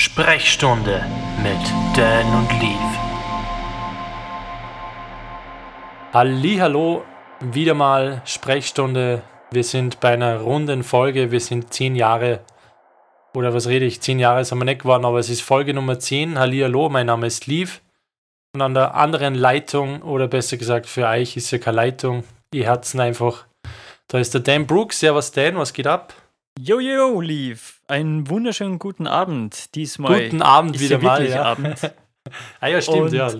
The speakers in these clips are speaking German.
Sprechstunde mit Dan und Leaf. Hallo, wieder mal Sprechstunde. Wir sind bei einer runden Folge. Wir sind zehn Jahre oder was rede ich? Zehn Jahre sind wir nicht geworden, aber es ist Folge Nummer 10. Hallo, mein Name ist Leaf. Und an der anderen Leitung, oder besser gesagt für euch ist ja keine Leitung, ihr Herzen einfach. Da ist der Dan Brooks. Servus Dan, was geht ab? Jojo, Leaf. Einen wunderschönen guten Abend. Diesmal. Guten Abend wieder mal. Ja. Abend. ah ja, stimmt, Und ja.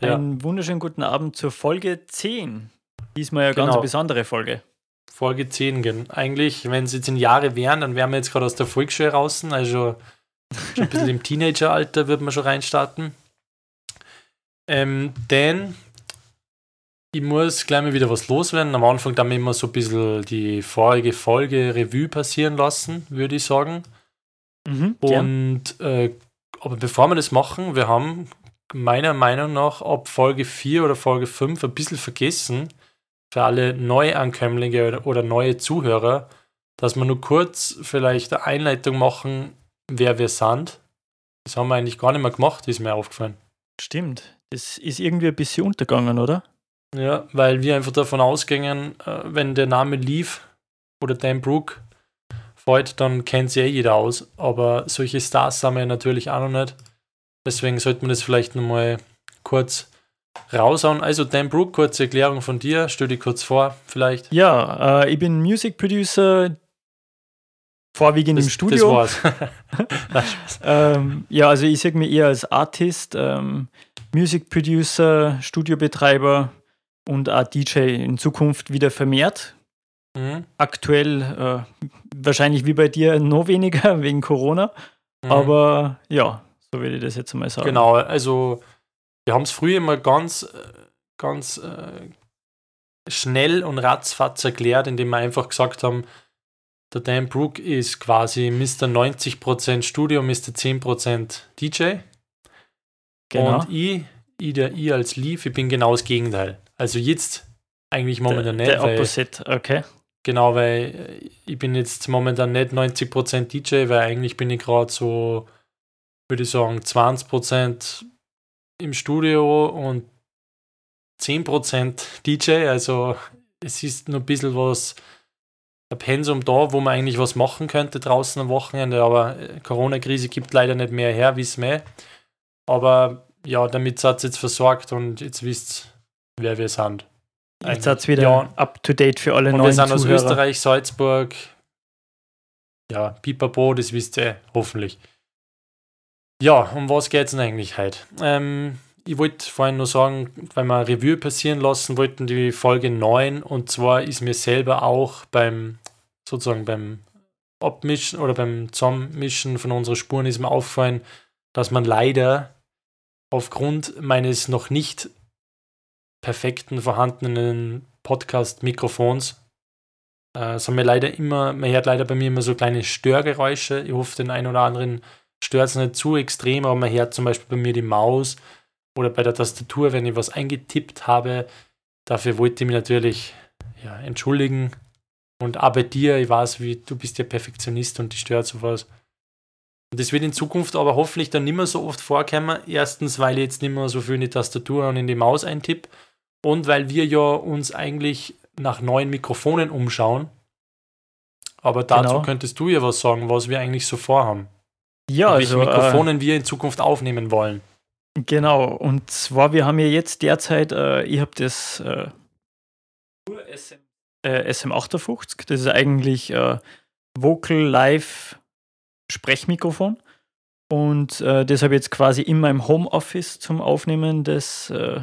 ja. Einen wunderschönen guten Abend zur Folge 10. Diesmal eine ganz Genau. eine besondere Folge. Folge 10 gehen. Eigentlich, wenn es jetzt in Jahre wären, dann wären wir jetzt gerade aus der Volksschule draußen, also schon ein bisschen im Teenageralter wird man schon reinstarten. Ähm, denn ich muss gleich mal wieder was loswerden. Am Anfang dann immer so ein bisschen die vorige Folge Revue passieren lassen, würde ich sagen. Mhm. Und äh, aber bevor wir das machen, wir haben meiner Meinung nach ab Folge 4 oder Folge 5 ein bisschen vergessen, für alle Neuankömmlinge oder, oder neue Zuhörer, dass wir nur kurz vielleicht eine Einleitung machen, wer wir sind. Das haben wir eigentlich gar nicht mehr gemacht, ist mir aufgefallen. Stimmt. Das ist irgendwie ein bisschen untergegangen, oder? Ja, weil wir einfach davon ausgingen, äh, wenn der Name Leaf oder Dan Brook fällt, dann kennt sie eh jeder aus. Aber solche Stars haben wir natürlich auch noch nicht. Deswegen sollte man das vielleicht nochmal kurz raushauen. Also Dan Brook, kurze Erklärung von dir. Stell dich kurz vor, vielleicht. Ja, äh, ich bin Music Producer, vorwiegend im Studio. Das war's. Ähm, ja, also ich sehe mich eher als Artist, ähm, Music Producer, Studiobetreiber und auch DJ in Zukunft wieder vermehrt. mhm. Aktuell äh, wahrscheinlich wie bei dir noch weniger wegen Corona, Mhm. aber ja, so würde ich das jetzt mal sagen. Genau, also wir haben es früher immer ganz, äh, ganz äh, schnell und ratzfatz erklärt, indem wir einfach gesagt haben, der Dan Brook ist quasi Mr. 90% Studio, Mr. 10% DJ. genau. Und ich, ich, der ich als Leaf, ich bin genau das Gegenteil. Also jetzt eigentlich momentan der, nicht, der weil, Opposite, okay. genau, weil ich bin jetzt momentan nicht 90% DJ, weil eigentlich bin ich gerade so, würde ich sagen, 20% im Studio und 10% DJ. Also es ist nur ein bisschen was, ein Pensum da, wo man eigentlich was machen könnte draußen am Wochenende, aber äh, Corona-Krise gibt leider nicht mehr her, wissen wir. Aber ja, damit seid ihr jetzt versorgt und jetzt wisst wer wir sind. Jetzt hat es wieder Ja. up to date für alle Und wir neuen sind aus Zuhörer. Österreich, Salzburg. Ja, Pipapo, das wisst ihr hoffentlich. Ja, um was geht es denn eigentlich heute? Ähm, ich wollte vorhin nur sagen, weil wir eine Revue passieren lassen wollten, die Folge 9. Und zwar ist mir selber auch beim, sozusagen beim Abmischen oder beim Zusammenmischen von unseren Spuren ist mir aufgefallen, dass man leider aufgrund meines noch nicht perfekten vorhandenen Podcast-Mikrofons äh, mir leider immer, man hört leider bei mir immer so kleine Störgeräusche. Ich hoffe, den einen oder anderen stört es nicht zu extrem, aber man hört zum Beispiel bei mir die Maus oder bei der Tastatur, wenn ich was eingetippt habe. Dafür wollte ich mich natürlich ja, entschuldigen. Und auch bei dir, ich weiß, wie du bist ja Perfektionist und dich stört sowas. Und das wird in Zukunft aber hoffentlich dann nicht mehr so oft vorkommen. Erstens, weil ich jetzt nicht mehr so viel in die Tastatur und in die Maus eintippe. Und weil wir ja uns eigentlich nach neuen Mikrofonen umschauen. Aber dazu Genau. könntest du ja was sagen, was wir eigentlich so vorhaben. ja, welche also äh, Mikrofonen wir in Zukunft aufnehmen wollen. Genau, und zwar, wir haben ja jetzt derzeit, äh, ich habe das äh, SM, äh, SM58, das ist eigentlich äh, Vocal Live Sprechmikrofon. Und äh, das habe ich jetzt quasi in meinem Homeoffice zum Aufnehmen des äh,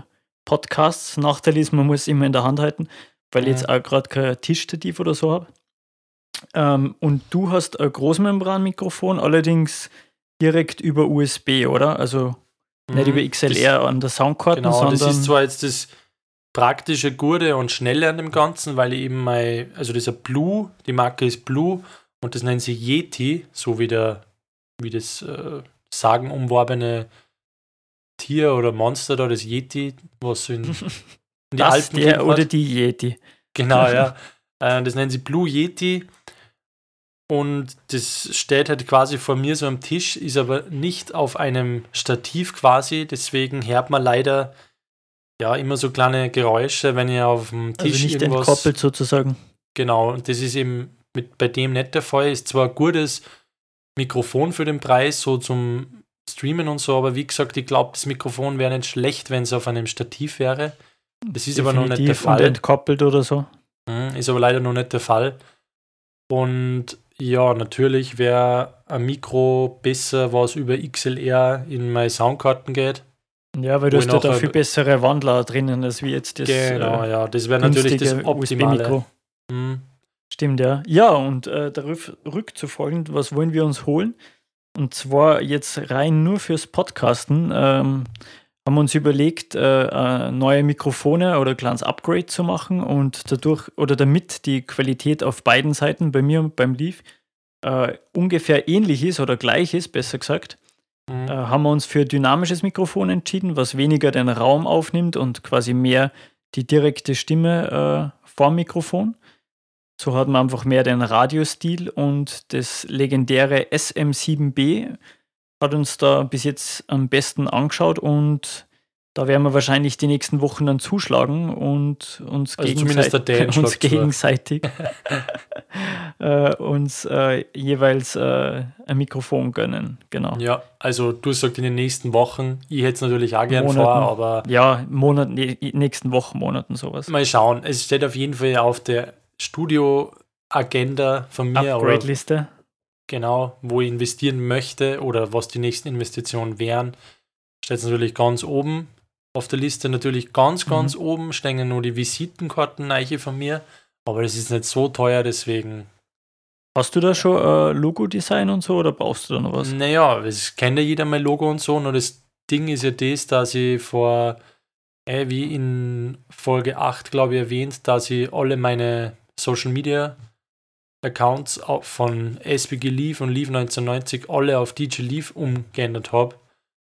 Podcasts. Nachteil ist, man muss es immer in der Hand halten, weil ich Mhm. jetzt auch gerade kein Tischstativ oder so habe. Ähm, und du hast ein Großmembranmikrofon, allerdings direkt über USB, oder? Also nicht über XLR an der Soundkarte, Mhm. Genau, sondern das ist zwar jetzt das praktische, Gute und Schnelle an dem Ganzen, weil ich eben mein, also dieser Blue, die Marke ist Blue und das nennen sie Yeti, so wie der, wie das äh, sagenumworbene Tier oder Monster da, das Yeti, was in, in die das Alpen der oder hat. die Yeti. Genau, ja. Äh, das nennen sie Blue Yeti. Und das steht halt quasi vor mir so am Tisch, ist aber nicht auf einem Stativ quasi. Deswegen hört man leider ja immer so kleine Geräusche, wenn ihr auf dem Also Tisch nicht irgendwas. entkoppelt sozusagen. Genau, und das ist eben mit, bei dem nicht der Fall. Ist zwar ein gutes Mikrofon für den Preis, so zum Streamen und so, aber wie gesagt, ich glaube, das Mikrofon wäre nicht schlecht, wenn es auf einem Stativ wäre. Das ist aber noch nicht der Definitiv und Fall. entkoppelt oder so. Mhm, Ist aber leider noch nicht der Fall. Und ja, natürlich wäre ein Mikro besser, was über XLR in meine Soundkarten geht. Ja, weil du hast ja da viel bessere Wandler drinnen, als wie jetzt das genau, äh, ja, das wäre natürlich das Optimale. Mhm. Stimmt, ja. Ja, und äh, darauf rückzufolgend, was wollen wir uns holen? Und zwar jetzt rein nur fürs Podcasten. Ähm, haben wir uns überlegt, äh, äh, neue Mikrofone oder ein kleines Upgrade zu machen und dadurch oder damit die Qualität auf beiden Seiten, bei mir und beim Leaf, äh, ungefähr ähnlich ist oder gleich ist, besser gesagt, Mhm. äh, haben wir uns für dynamisches Mikrofon entschieden, was weniger den Raum aufnimmt und quasi mehr die direkte Stimme äh, vorm Mikrofon. So hat man einfach mehr den Radiostil und das legendäre SM7B hat uns da bis jetzt am besten angeschaut und da werden wir wahrscheinlich die nächsten Wochen dann zuschlagen und uns, Also gegenseitig, uns gegenseitig äh, uns äh, jeweils äh, ein Mikrofon gönnen. Genau. Ja, also du sagst in den nächsten Wochen, ich hätte es natürlich auch gern Monaten. vor, aber Ja, Monat, nee, nächsten Wochen, Monaten sowas. mal schauen. Es steht auf jeden Fall auf der Studio-Agenda von mir, Upgrade-Liste. genau, wo ich investieren möchte oder was die nächsten Investitionen wären. Steht es natürlich ganz oben auf der Liste. Natürlich ganz, Mhm. ganz oben stehen nur die Visitenkarten neiche von mir, aber das ist nicht so teuer, deswegen Hast du da schon äh, Logo-Design und so oder brauchst du da noch was? Naja, es kennt ja jeder mein Logo und so, nur das Ding ist ja das, dass ich vor, äh, wie in Folge 8, glaube ich, erwähnt, dass ich alle meine Social Media Accounts von SBG Leaf und Leaf 1990 alle auf DJ Leaf umgeändert habe.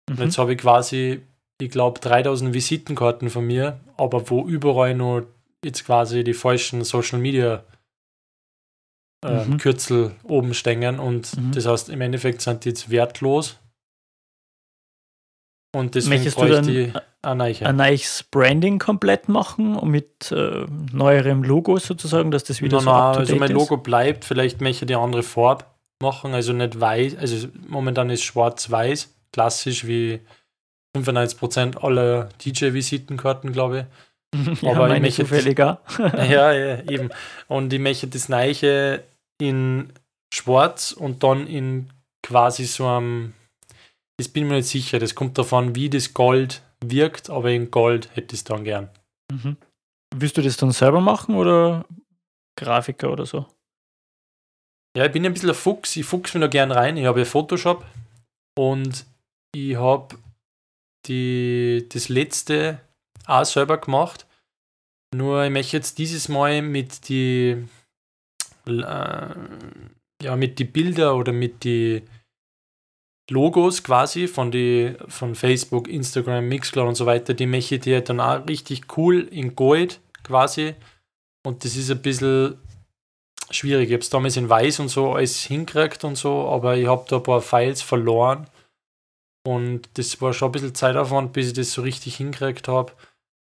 Und Mhm. jetzt habe ich quasi, ich glaube, 3000 Visitenkarten von mir, aber wo überall nur jetzt quasi die falschen Social Media äh, Mhm. Kürzel oben stehen und Mhm. das heißt, im Endeffekt sind die jetzt wertlos. Und deswegen Möchtest du dann ich neue. ein neues Branding komplett machen und mit äh, neuerem Logo sozusagen, dass das wieder Nein, so nein, also mein ist? Logo bleibt, vielleicht möchte ich die andere Farbe machen, also nicht weiß, also momentan ist schwarz-weiß, klassisch wie 95% aller DJ-Visitenkarten, glaube ja, aber ich meine ich. ja, ja, eben. Und ich möchte das Neiche in schwarz und dann in quasi so einem, das bin ich mir nicht sicher, das kommt davon, wie das Gold wirkt, aber in Gold hätte ich es dann gern. Mhm. Willst du das dann selber machen oder Grafiker oder so? Ja, ich bin ein bisschen ein Fuchs. Ich fuchs mir da gern rein. Ich habe ja Photoshop und ich habe die, das letzte auch selber gemacht. Nur ich möchte jetzt dieses Mal mit die äh, ja, mit die Bilder oder mit die Logos quasi von die von Facebook, Instagram, Mixcloud und so weiter, die möchte ich dir dann auch richtig cool in Gold quasi. Und das ist ein bisschen schwierig. Ich habe es damals in Weiß und so alles hingekriegt und so, aber ich habe da ein paar Files verloren. Und das war schon ein bisschen Zeitaufwand, bis ich das so richtig hingekriegt habe.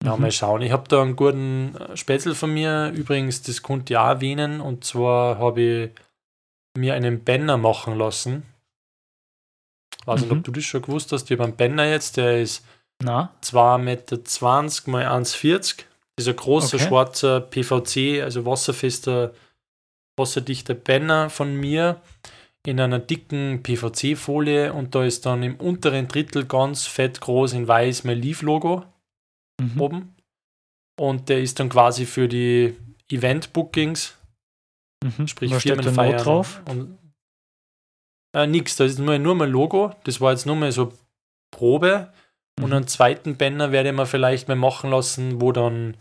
Ja, Mhm. mal schauen. Ich habe da einen guten Spätzle von mir. Übrigens, das konnte ich auch erwähnen. Und zwar habe ich mir einen Banner machen lassen. Weiß nicht, Mhm. ob du das schon gewusst hast. Ich habe einen Banner jetzt, der ist Na, 2,20 Meter mal 1,40. Dieser große Okay. schwarze PVC, also wasserfester, wasserdichter Banner von mir in einer dicken PVC-Folie und da ist dann im unteren Drittel ganz fett groß in weiß mein Leaf-Logo mhm. oben. Und der ist dann quasi für die Event-Bookings, Mhm. sprich Firmenfeiern. drauf? Und, äh, nix, da ist nur, nur mein Logo. Das war jetzt nur mal so Probe. Und Mhm. einen zweiten Banner werde ich mir vielleicht mal machen lassen, wo dann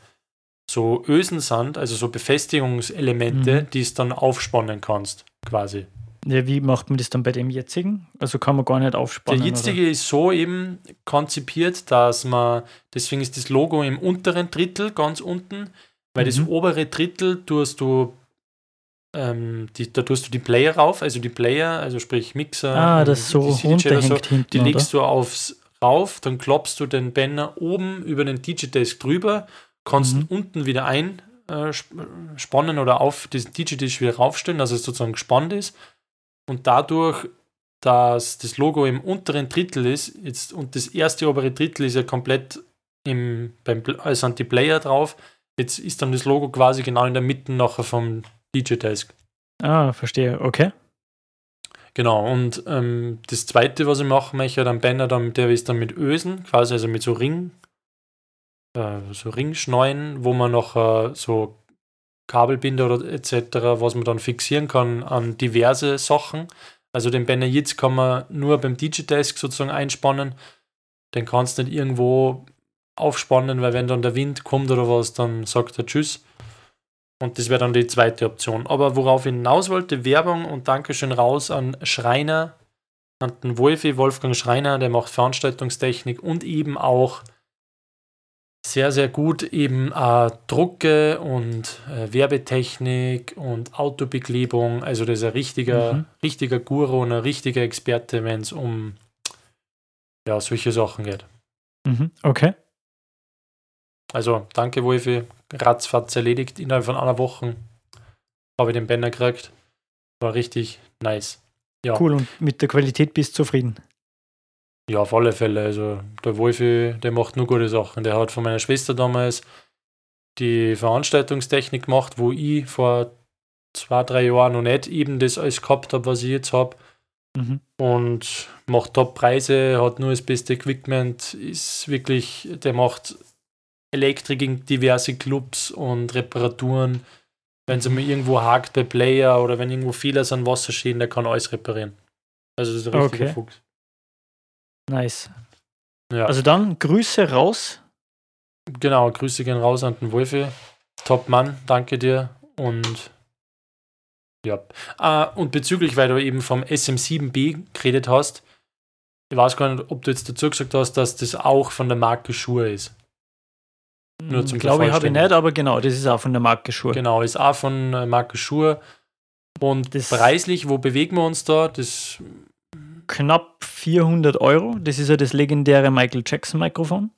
so Ösen sind, also so Befestigungselemente, Mhm. die es dann aufspannen kannst, quasi. Ja, wie macht man das dann bei dem jetzigen? Also kann man gar nicht Der aufspannen. jetzige ist so eben konzipiert, dass man, deswegen ist das Logo im unteren Drittel, ganz unten, weil das Mhm. obere Drittel tust du ähm, die, da tust du die Player rauf, also die Player, also sprich Mixer, Ah, das so die CD oder runterhängt hinten, die oder? legst du aufs rauf, dann kloppst du den Banner oben über den DJ-Desk drüber, kannst Mhm. unten wieder einspannen oder auf diesen DJ-Desk wieder raufstellen, dass es sozusagen gespannt ist. Und dadurch, dass das Logo im unteren Drittel ist, jetzt und das erste obere Drittel ist ja komplett im, beim, also sind die Player drauf, jetzt ist dann das Logo quasi genau in der Mitte nachher vom DJ-Desk. Ah, verstehe. Okay. Genau, und ähm, das zweite, was ich machen möchte, dann Banner, dann, der ist dann mit Ösen, quasi also mit so Ring, äh, so Ringschneuen, wo man noch äh, so Kabelbinder oder etc., was man dann fixieren kann an diverse Sachen. Also den Banner jetzt kann man nur beim DJ-Desk sozusagen einspannen. Den kannst du nicht irgendwo aufspannen, weil wenn dann der Wind kommt oder was, dann sagt er Tschüss. Und das wäre dann die zweite Option. Aber worauf ich hinaus wollte, Werbung und Dankeschön raus an Schreiner, an den Wolfi, Wolfgang Schreiner, der macht Veranstaltungstechnik und eben auch sehr, sehr gut eben äh, Drucke und äh, Werbetechnik und Autobeklebung. Also das ist ein richtiger, Mhm. richtiger Guru und ein richtiger Experte, wenn es um ja, solche Sachen geht. Mhm. Okay. Also danke Wolfi, ratzfatz erledigt. Innerhalb von einer Woche habe ich den Banner gekriegt. War richtig nice. Ja. Cool. Und mit der Qualität bist du zufrieden. Ja, auf alle Fälle. Also der Wolfi, der macht nur gute Sachen. Der hat von meiner Schwester damals die Veranstaltungstechnik gemacht, wo ich vor zwei, drei Jahren noch nicht eben das alles gehabt habe, was ich jetzt habe. Mhm. Und macht Top-Preise, hat nur das beste Equipment, ist wirklich, der macht Elektrik in diverse Clubs und Reparaturen. Wenn es mal irgendwo hakt bei Player oder wenn irgendwo Fehler sind, Wasserschäden, der kann alles reparieren. Also das ist ein richtiger Okay. Fuchs. Nice. Ja. Also dann Grüße raus. Genau, Grüße gehen raus an den Wolfi. Top Mann, danke dir. Und ja. Ah, und bezüglich, weil du eben vom SM7B geredet hast, ich weiß gar nicht, ob du jetzt dazu gesagt hast, dass das auch von der Marke Schuhe ist. Nur zum Glaube ich, habe ich nicht, aber genau, das ist auch von der Marke Schuhe. Genau, ist auch von äh, Marke Schuhe. Und Das- preislich, wo bewegen wir uns da? Das, Knapp 400 Euro. Das ist ja das legendäre Michael Jackson Mikrofon.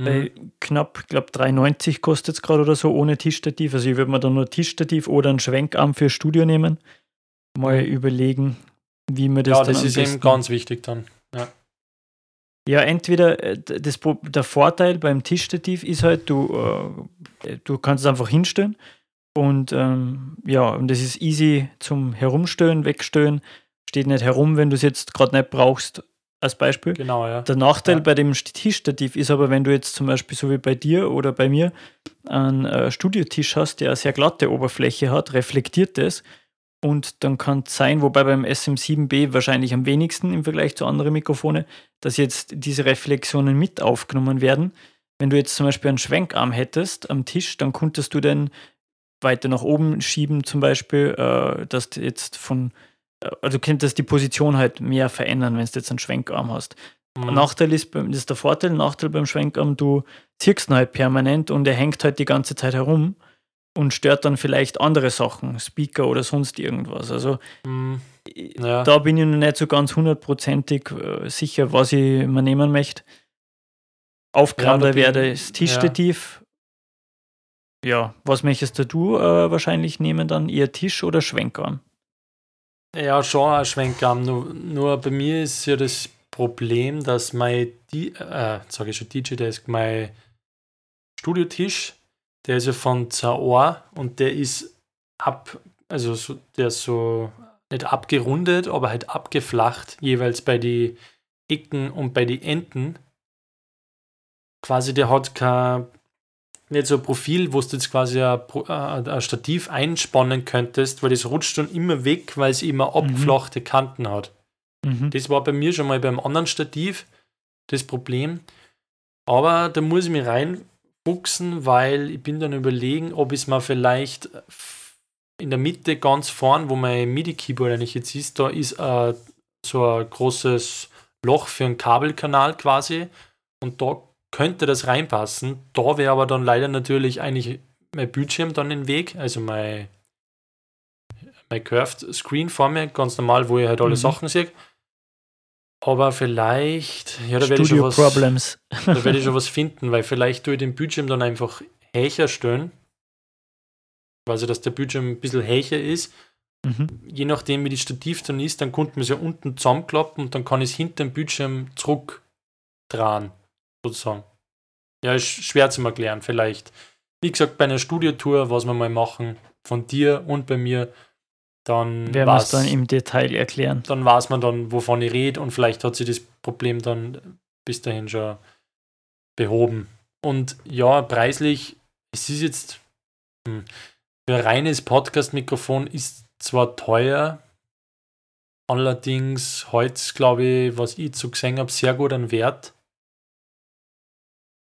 Mhm. Knapp, ich glaube 3,90 kostet es gerade oder so ohne Tischstativ. Also ich würde mir dann nur Tischstativ oder einen Schwenkarm fürs Studio nehmen. Mal überlegen, wie man das ja, das ist eben ganz wichtig dann. Ja, entweder äh, das, der Vorteil beim Tischstativ ist halt, du, äh, du kannst es einfach hinstellen und ähm, ja, und das ist easy zum Herumstellen, wegstellen. Steht nicht herum, wenn du es jetzt gerade nicht brauchst, als Beispiel. Genau, ja. Der Nachteil Ja. bei dem Tischstativ ist aber, wenn du jetzt zum Beispiel so wie bei dir oder bei mir einen äh, Studiotisch hast, der eine sehr glatte Oberfläche hat, reflektiert das und dann kann es sein, wobei beim SM7B wahrscheinlich am wenigsten im Vergleich zu anderen Mikrofone, dass jetzt diese Reflexionen mit aufgenommen werden. Wenn du jetzt zum Beispiel einen Schwenkarm hättest am Tisch, dann könntest du den weiter nach oben schieben, zum Beispiel, äh, dass du jetzt von, äh, also du könntest die Position halt mehr verändern, wenn du jetzt einen Schwenkarm hast. Mhm. Nachteil ist, das ist der Vorteil, Nachteil beim Schwenkarm, du ziehst ihn halt permanent und er hängt halt die ganze Zeit herum und stört dann vielleicht andere Sachen, Speaker oder sonst irgendwas. Also Mhm. Ja. da bin ich noch nicht so ganz hundertprozentig äh, sicher, was ich mir nehmen möchte. Aufgraben Ja, wäre das Tischstativ. Ja. was möchtest du äh, wahrscheinlich nehmen dann? Eher Tisch oder Schwenkarm? Ja, schon ein Schwenkarm. Nur, nur bei mir ist ja das Problem, dass mein, äh, sage ich schon, DJ-Desk, mein Studiotisch, der ist ja von Zaor und der ist ab, also so, der ist so nicht abgerundet, aber halt abgeflacht, jeweils bei die Ecken und bei die Enden. Quasi, der hat kein, nicht so ein Profil, wo du jetzt quasi ein, äh, ein Stativ einspannen könntest, weil das rutscht dann immer weg, weil es immer abgeflachte Kanten hat. Mhm. Das war bei mir schon mal beim anderen Stativ das Problem. Aber da muss ich mich reinfuchsen, weil ich bin dann überlegen, ob ich es mal vielleicht in der Mitte ganz vorn, wo mein MIDI-Keyboard eigentlich jetzt ist, da ist äh, so ein großes Loch für einen Kabelkanal quasi und da könnte das reinpassen. Da wäre aber dann leider natürlich eigentlich mein Bildschirm dann im Weg, also mein mein Curved Screen vor mir, ganz normal, wo ich halt alle Mhm. Sachen sehe. Aber vielleicht, ja, da werde ich, schon Studio was- Problems. da werde ich schon was finden, weil vielleicht tue ich den Bildschirm dann einfach hächer stellen. Also, dass der Bildschirm ein bisschen hächer ist. Mhm. Je nachdem, wie die Stativ dann ist, dann konnte man es ja unten zusammenklappen und dann kann ich es hinter dem Bildschirm zurückdrehen, sozusagen. Ja, ist schwer zu erklären, vielleicht. Wie gesagt, bei einer Studiotour, was wir mal machen, von dir und bei mir, dann Werden wir es dann im Detail erklären. dann weiß man dann, wovon ich rede und vielleicht hat sich das Problem dann bis dahin schon behoben. Und ja, preislich, es ist jetzt hm, für ein reines Podcast-Mikrofon ist zwar teuer, allerdings heute, glaube ich, was ich so gesehen habe, sehr gut an Wert.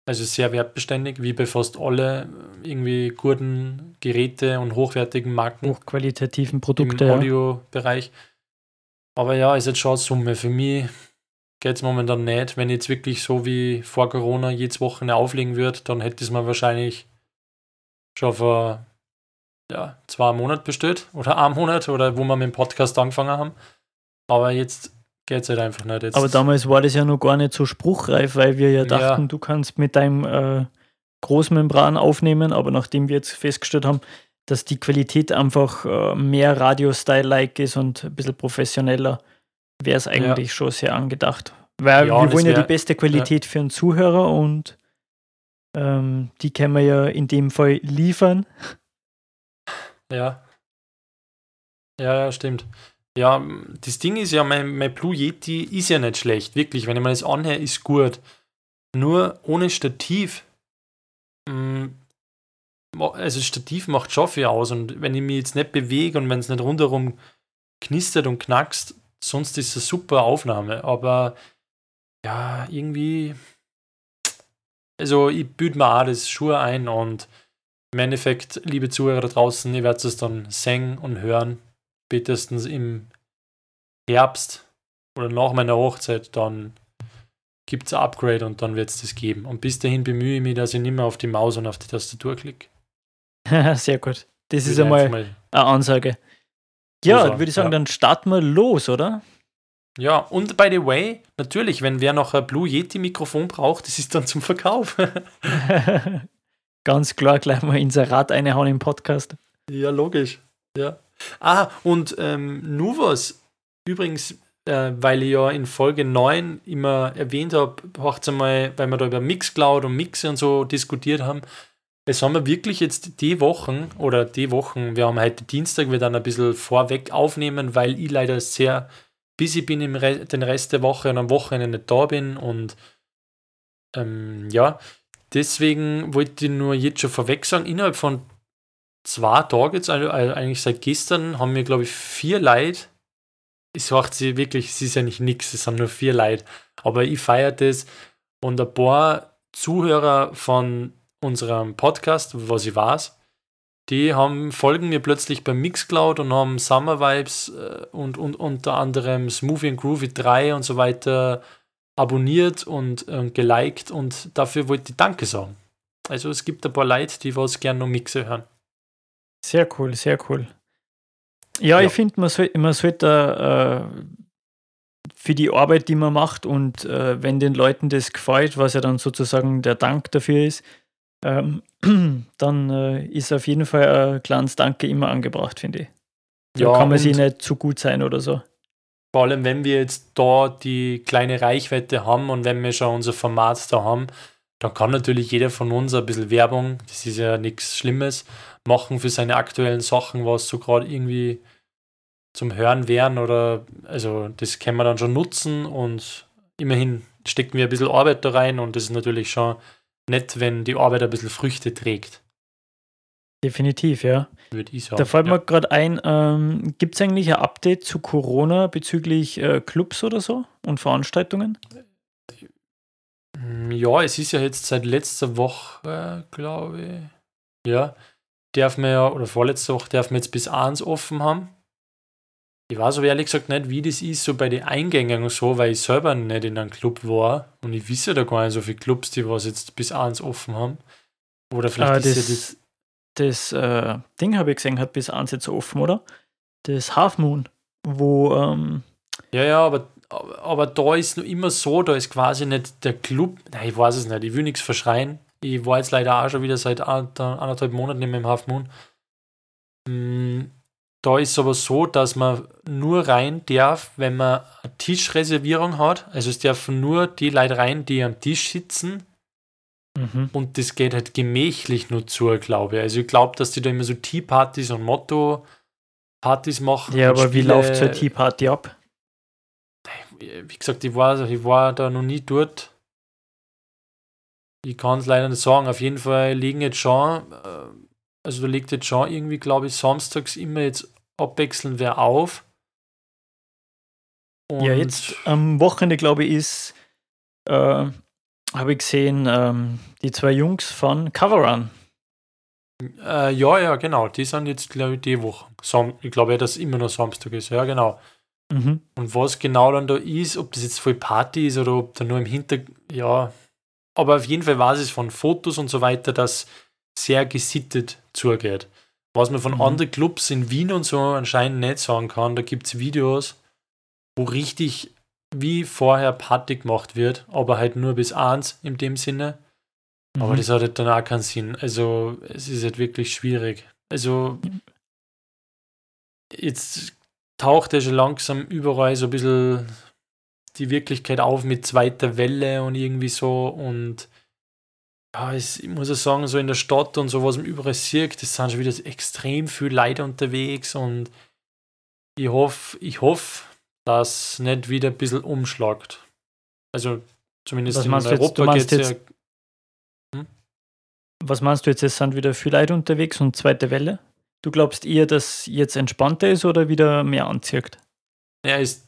Also sehr wertbeständig, wie bei fast alle äh, irgendwie guten Geräte und hochwertigen Marken Hochqualitativen im Produkte. Ja. Audiobereich. Aber ja, ist jetzt schon eine Summe. Für mich geht es momentan nicht. Wenn ich jetzt wirklich so wie vor Corona jedes Wochenende auflegen würde, dann hätte es mir wahrscheinlich schon vor ja, zwei Monaten bestellt oder einem Monat oder wo wir mit dem Podcast angefangen haben. Aber jetzt geht es halt einfach nicht. Jetzt, Aber damals war das ja noch gar nicht so spruchreif, weil wir ja Ja. dachten, du kannst mit deinem äh, Großmembran aufnehmen, aber nachdem wir jetzt festgestellt haben, dass die Qualität einfach äh, mehr Radio-Style-like ist und ein bisschen professioneller, wäre es eigentlich schon sehr angedacht. Weil Ja, wir wollen ja die wär- beste Qualität für einen Zuhörer und ähm, die können wir ja in dem Fall liefern. Ja. Ja, ja, stimmt. Ja, das Ding ist ja, mein, mein Blue Yeti ist ja nicht schlecht, wirklich. Wenn ich mir das anhöre, ist gut. Nur ohne Stativ. mm, Also Stativ macht schon viel aus und wenn ich mich jetzt nicht bewege und wenn es nicht rundherum knistert und knackst, sonst ist es eine super Aufnahme. Aber ja, irgendwie. Also ich büte mir auch das Schuhe ein und im Endeffekt, liebe Zuhörer da draußen, ihr werdet es dann singen und hören, spätestens im Herbst oder nach meiner Hochzeit, dann gibt es ein Upgrade und dann wird es das geben. Und bis dahin bemühe ich mich, dass ich nicht mehr auf die Maus und auf die Tastatur klicke. sehr gut. Das ist einmal mal- eine Ansage. So Ja, sagen, würde ich sagen, ja. dann starten wir los, oder? Ja, und by the way, natürlich, wenn wer noch ein Blue Yeti Mikrofon braucht, das ist dann zum Verkauf. Ganz klar, gleich mal Inserat reinhauen im Podcast. Ja, logisch. Ja. Ah, und ähm, nur was. Übrigens, äh, weil ich ja in Folge 9 immer erwähnt habe, macht's einmal, weil wir da über Mixcloud und Mixe und so diskutiert haben. Es haben wir wirklich jetzt die Wochen oder die Wochen, wir haben heute Dienstag, wir dann ein bisschen vorweg aufnehmen, weil ich leider sehr busy bin im Re den Rest der Woche und am Wochenende nicht da bin und ähm, ja, deswegen wollte ich nur jetzt schon vorweg sagen, innerhalb von zwei Tagen also also eigentlich seit gestern, haben wir, glaube ich, vier Leute. Es macht sie wirklich, es ist ja nicht nix, es sind nur vier Leute. Aber ich feiere das und ein paar Zuhörer von unserem Podcast, was ich weiß, die haben, folgen mir plötzlich beim Mixcloud und haben Summer Vibes äh, und, und unter anderem Smoothie and Groovy 3 und so weiter abonniert und äh, geliked und dafür wollte ich Danke sagen. Also es gibt ein paar Leute, die was gerne noch Mixe hören. Sehr cool, sehr cool. Ja, Ja. ich finde, man, soll, man sollte äh, für die Arbeit, die man macht und äh, wenn den Leuten das gefällt, was ja dann sozusagen der Dank dafür ist, ähm, dann äh, ist auf jeden Fall ein kleines Danke immer angebracht, finde ich. Da kann man sich nicht zu gut sein oder so. vor allem, wenn wir jetzt da die kleine Reichweite haben und wenn wir schon unser Format da haben, dann kann natürlich jeder von uns ein bisschen Werbung, das ist ja nichts Schlimmes, machen für seine aktuellen Sachen, was so gerade irgendwie zum Hören wären oder also das können wir dann schon nutzen und immerhin stecken wir ein bisschen Arbeit da rein und das ist natürlich schon nett, wenn die Arbeit ein bisschen Früchte trägt, Definitiv, ja. würde ich sagen. Da fällt ja. mir gerade ein, ähm, gibt es eigentlich ein Update zu Corona bezüglich äh, Clubs oder so und Veranstaltungen? Mm, Ja, es ist ja jetzt seit letzter Woche, glaube ich. Ja, darf man ja, oder vorletzte Woche darf man jetzt bis 1 offen haben. Ich weiß aber ehrlich gesagt nicht, wie das ist, so bei den Eingängen und so, weil ich selber nicht in einem Club war und ich wisse da gar nicht so viele Clubs, die was jetzt bis 1 offen haben. Oder vielleicht Ah, ist ja das das. das äh, Ding habe ich gesehen, hat bis 1 jetzt offen, oder? das Half Moon, wo. Ähm, ja, ja, aber, aber da ist nur immer so, da ist quasi nicht der Club. Nein, ich weiß es nicht, ich will nichts verschreien. Ich war jetzt leider auch schon wieder seit anderthalb Monaten im Half Moon. Mm, da ist es aber so, dass man nur rein darf, wenn man eine Tischreservierung hat. Also es dürfen nur die Leute rein, die am Tisch sitzen. Mhm. Und das geht halt gemächlich nur zu, glaube ich. Also ich glaube, dass die da immer so Tea-Partys und Motto-Partys machen. Ja, aber wie läuft so eine Tea-Party ab? Wie gesagt, ich war, ich war da noch nie dort. Ich kann es leider nicht sagen. Auf jeden Fall liegen jetzt schon, äh, also da liegt jetzt schon irgendwie, glaube ich, samstags immer jetzt abwechselnd wer auf. Und ja, jetzt am Wochenende, glaube ich, ist, äh, habe ich gesehen, ähm, die zwei Jungs von Coverrun. Äh, ja, ja, genau. Die sind jetzt, glaube ich, die Woche. Sam ich glaube ja, dass es immer noch Samstag ist. Ja, genau. Mhm. Und was genau dann da ist, ob das jetzt voll Party ist oder ob da nur im Hintergrund, ja. Aber auf jeden Fall weiß es von Fotos und so weiter, dass sehr gesittet zugeht. Was man von mhm. anderen Clubs in Wien und so anscheinend nicht sagen kann, da gibt es Videos, wo richtig wie vorher Party gemacht wird, aber halt nur bis eins in dem Sinne. Mhm. Aber das hat halt dann auch keinen Sinn. Also es ist halt wirklich schwierig. Also jetzt taucht ja schon langsam überall so ein bisschen die Wirklichkeit auf mit zweiter Welle und irgendwie so und ja, es, ich muss ja sagen, so in der Stadt und so, was man überall sieht, das sind schon wieder extrem viele Leute unterwegs und ich hoffe, ich hoffe, dass nicht wieder ein bisschen umschlagt. Also zumindest was in Europa geht es ja. Hm? Was meinst du jetzt, es sind wieder viele Leute unterwegs und zweite Welle? Du glaubst eher, dass jetzt entspannter ist oder wieder mehr anzieht? Ja, ist,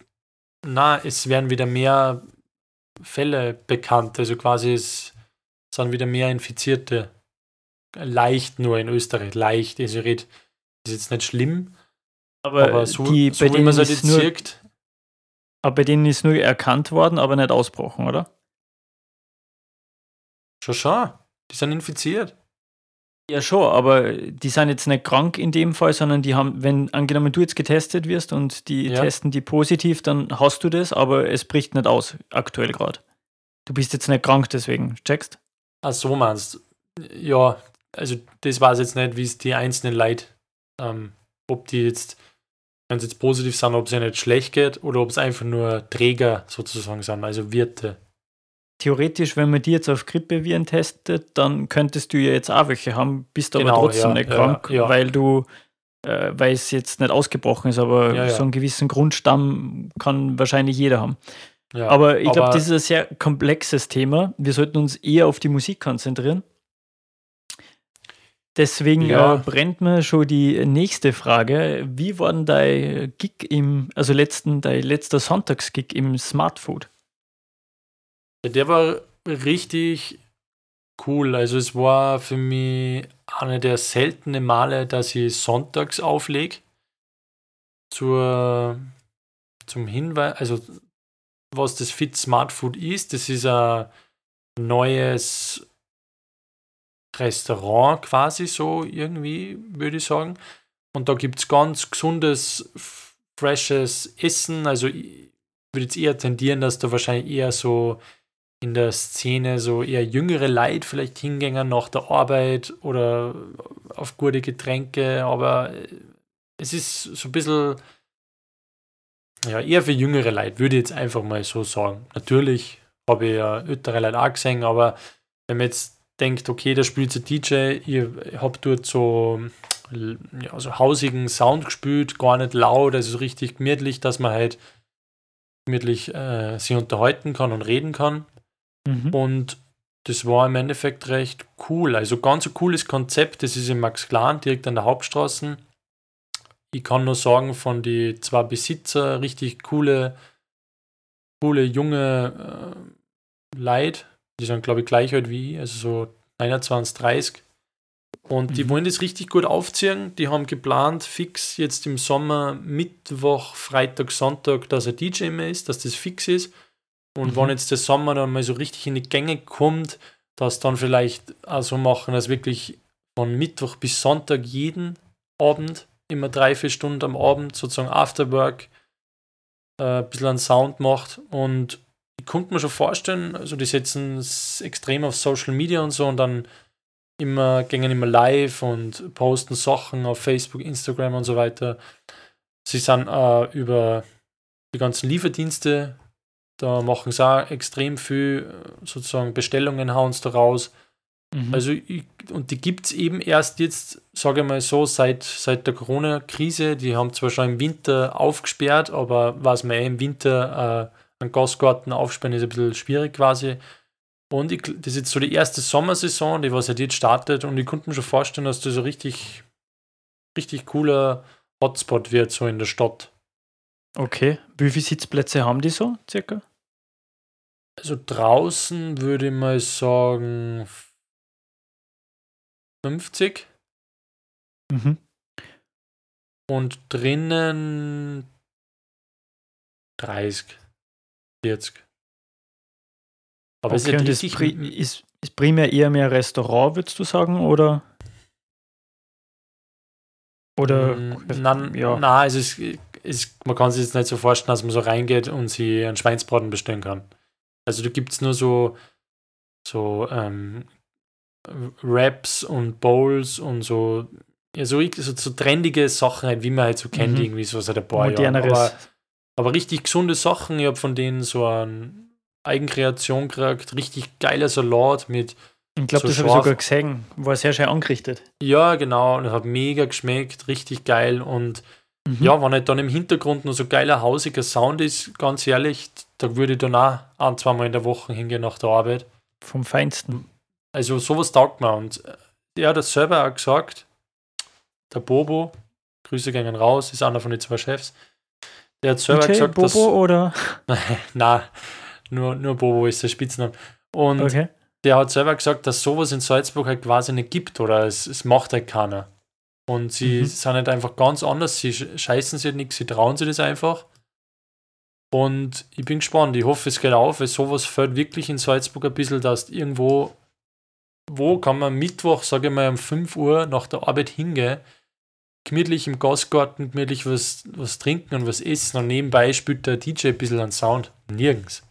na, es werden wieder mehr Fälle bekannt. Also quasi es sind wieder mehr Infizierte. Leicht nur in Österreich, leicht. Also ich rede, ist jetzt nicht schlimm. Aber, aber so, die, so wie man es halt jetzt nur, sieht. Aber bei denen ist nur erkannt worden, aber nicht ausbrochen, oder? Schon, schon. Die sind infiziert. Ja, schon, aber die sind jetzt nicht krank in dem Fall, sondern die haben, wenn angenommen du jetzt getestet wirst und die ja. testen die positiv, dann hast du das, aber es bricht nicht aus, aktuell gerade. Du bist jetzt nicht krank, deswegen, checkst? Ach so meinst Ja, also das weiß jetzt nicht, wie es die einzelnen Leute, ähm, ob die jetzt, wenn sie jetzt positiv sind, ob es ja nicht schlecht geht oder ob es einfach nur Träger sozusagen sind, also Wirte. Theoretisch, wenn man die jetzt auf Grippeviren testet, dann könntest du ja jetzt auch welche haben, bist aber genau, trotzdem ja, nicht krank, ja, ja. weil du, äh, weil es jetzt nicht ausgebrochen ist, aber so einen gewissen Grundstamm kann wahrscheinlich jeder haben. Aber ich glaube, das ist ein sehr komplexes Thema. Wir sollten uns eher auf die Musik konzentrieren. Deswegen äh, brennt mir schon die nächste Frage. Wie war denn dein Gig im, also letzten, dein letzter Sonntagsgig im Smart Food? Der war richtig cool. Also es war für mich eine der seltenen Male, dass ich sonntags auflege. Zur, zum Hinweis, also was das Fit Smart Food ist. Das ist ein neues Restaurant quasi so irgendwie, würde ich sagen. Und da gibt es ganz gesundes, freshes Essen. Also ich würde jetzt eher tendieren, dass da wahrscheinlich eher so in der Szene so eher jüngere Leute vielleicht hingängen nach der Arbeit oder auf gute Getränke, aber es ist so ein bisschen ja, eher für jüngere Leute, würde ich jetzt einfach mal so sagen. Natürlich habe ich ja ältere Leute auch gesehen, aber wenn man jetzt denkt, okay, da spielt ein DJ, ihr habt dort so, ja, so hausigen Sound gespielt, gar nicht laut, also richtig gemütlich, dass man halt gemütlich äh, sich unterhalten kann und reden kann. Mhm. Und das war im Endeffekt recht cool. Also ganz ein cooles Konzept. Das ist in Max Klan, direkt an der Hauptstraße. Ich kann nur sagen, von die zwei Besitzer, richtig coole, coole junge äh, Leute. Die sind, glaube ich, gleich alt wie ich, also so 21, 30. Und mhm. die wollen das richtig gut aufziehen. Die haben geplant, fix jetzt im Sommer, Mittwoch, Freitag, Sonntag, dass ein DJ mehr ist, dass das fix ist. Und mhm. wenn jetzt der Sommer dann mal so richtig in die Gänge kommt, dass dann vielleicht auch so machen, dass wirklich von Mittwoch bis Sonntag jeden Abend immer drei, vier Stunden am Abend, sozusagen Afterwork, äh, ein bisschen an Sound macht. Und ich konnte mir schon vorstellen, also die setzen es extrem auf Social Media und so und dann immer, gingen immer live und posten Sachen auf Facebook, Instagram und so weiter. Sie sind äh, über die ganzen Lieferdienste, da machen sie auch extrem viel, sozusagen Bestellungen hauen sie da raus. Mhm. Also, ich, und die gibt es eben erst jetzt, sage ich mal so, seit, seit der Corona-Krise. Die haben zwar schon im Winter aufgesperrt, aber was man eh im Winter äh, einen Gasgarten aufsperren ist ein bisschen schwierig quasi. Und ich, das ist jetzt so die erste Sommersaison, die was halt jetzt startet und ich konnte mir schon vorstellen, dass das so richtig, richtig cooler Hotspot wird, so in der Stadt. Okay. Wie viele Sitzplätze haben die so, circa? Also draußen würde ich mal sagen 50. Mhm. Und drinnen 30, 40. Aber okay, ist, ist, pri ist, ist primär eher mehr Restaurant, würdest du sagen, oder? Oder? Mm, nein, ja. nein es ist, ist, man kann sich jetzt nicht so vorstellen, dass man so reingeht und sie einen Schweinsbraten bestellen kann. Also da gibt es nur so, so ähm, Raps und Bowls und so, ja, so, so, so trendige Sachen, halt, wie man halt so kennt, mhm. irgendwie so seit ein paar Jahren. Aber, aber richtig gesunde Sachen. Ich habe von denen so eine Eigenkreation gekriegt, richtig geiler Salat mit. Ich glaube, so das habe ich sogar gesehen. War sehr schön angerichtet. Ja, genau. Und hat mega geschmeckt, richtig geil. Und mhm. ja, wenn halt dann im Hintergrund nur so geiler, hausiger Sound ist, ganz ehrlich, da würde ich dann auch ein, zweimal in der Woche hingehen nach der Arbeit. Vom Feinsten. Also sowas taugt man. Und er hat das selber auch gesagt, der Bobo, Grüße gehen raus, ist einer von den zwei Chefs. Der hat selber DJ gesagt, Bobo dass, oder? Nein, nur, nur Bobo ist der Spitzname. Und okay. der hat selber gesagt, dass sowas in Salzburg halt quasi nicht gibt oder es, es macht halt keiner. Und sie mhm. sind halt einfach ganz anders, sie scheißen sich halt nichts, sie trauen sich das einfach. Und ich bin gespannt, ich hoffe, es geht auf, weil sowas fällt wirklich in Salzburg ein bisschen, dass irgendwo wo kann man Mittwoch, sage ich mal, um 5 Uhr nach der Arbeit hingehen, gemütlich im Gasgarten, gemütlich was, was trinken und was essen und nebenbei spielt der DJ ein bisschen an Sound. Nirgends.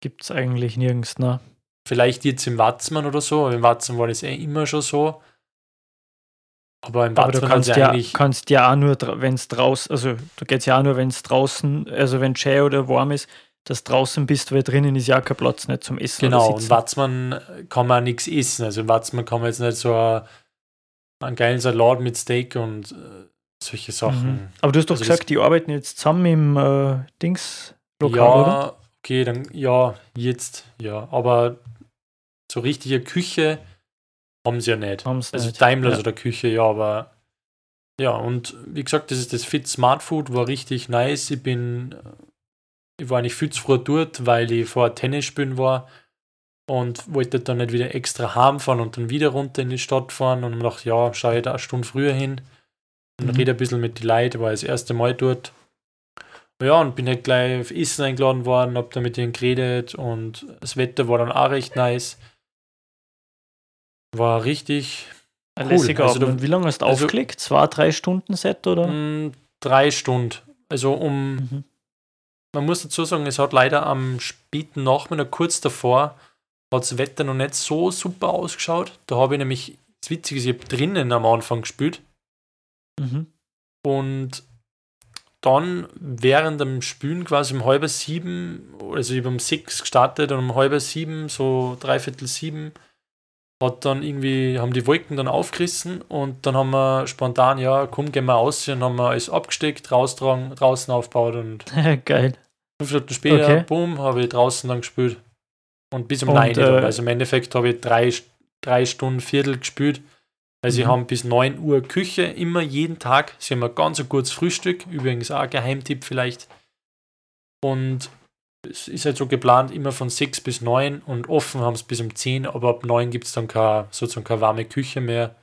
Gibt es eigentlich nirgends, ne? Vielleicht jetzt im Watzmann oder so, im Watzmann war das eh immer schon so. Aber im Aber du kannst ja, eigentlich kannst ja auch nur, wenn es draußen, also da geht es ja auch nur, wenn es draußen, also wenn Jay oder warm ist, dass draußen bist, weil drinnen ist ja kein Platz nicht zum Essen. Genau, und Watzmann kann man nichts essen. Also in Watzmann kann man jetzt nicht so einen geilen Salat mit Steak und äh, solche Sachen. Mhm. Aber du hast doch also gesagt, die arbeiten jetzt zusammen im äh, Dings Lokal, ja, oder? okay, dann ja, jetzt, ja. Aber so richtige Küche haben sie ja nicht. Haben's also nicht. Daimler ja. oder Küche, ja, aber ja, und wie gesagt, das ist das Fit Smart Food, war richtig nice. Ich bin ich war eigentlich viel zu früh dort, weil ich vor Tennis spielen war und wollte dann nicht wieder extra heimfahren und dann wieder runter in die Stadt fahren und dachte, ja, schaue ich da eine Stunde früher hin und mhm. rede ein bisschen mit den Leuten, war das erste Mal dort. Ja, und bin halt gleich auf Essen eingeladen worden, hab da mit ihnen geredet und das Wetter war dann auch recht nice. War richtig cool. Lässig also, und wie lange hast du also, aufgelegt? Zwei, drei Stunden Set oder? Mh, mm, drei Stunden. Also um mhm man muss dazu sagen, es hat leider am späten Nachmittag, kurz davor, hat das Wetter noch nicht so super ausgeschaut. Da habe ich nämlich, das Witzige ist, ich habe drinnen am Anfang gespielt. Mhm. Und dann während dem Spülen quasi um halb sieben, also ich habe um sechs gestartet und um halb sieben, so dreiviertel sieben, hat dann irgendwie, haben die Wolken dann aufgerissen und dann haben wir spontan, ja, komm, gehen wir aus und haben wir alles abgesteckt, raustragen, draußen aufgebaut und geil. Fünf Minuten später, okay. boom, habe ich draußen dann gespielt. Und bis um und, neun. Äh, also im Endeffekt habe ich drei, drei Stunden, Viertel gespielt. Weil sie mhm. haben bis 9 Uhr Küche, immer jeden Tag. Sie haben ein ganz kurzes Frühstück, übrigens auch ein Geheimtipp vielleicht. Und es ist halt so geplant, immer von 6 bis 9 und offen haben es bis um 10, aber ab 9 gibt es dann keine, sozusagen keine warme Küche mehr.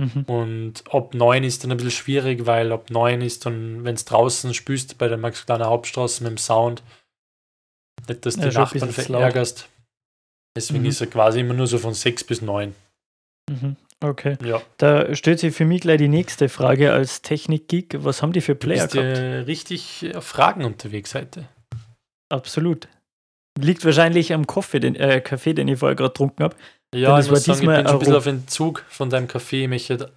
Mhm. Und ab 9 ist dann ein bisschen schwierig, weil ab 9 ist dann, wenn es draußen spürst bei der Max Kleiner Hauptstraße mit dem Sound, nicht, dass du ja, die Nachbarn verärgerst. Deswegen mhm. ist er quasi immer nur so von 6 bis 9. Mhm. Okay. Ja. Da stellt sich für mich gleich die nächste Frage als Technik-Geek. Was haben die für Du Player bist gehabt? richtig auf Fragen unterwegs heute. Absolut. Liegt wahrscheinlich am Kaffee, den, äh, Kaffee, den ich vorher gerade getrunken habe. Ja, ich war muss sagen, ich diesmal bin schon ein bisschen auf Entzug von deinem Kaffee. Ich möchte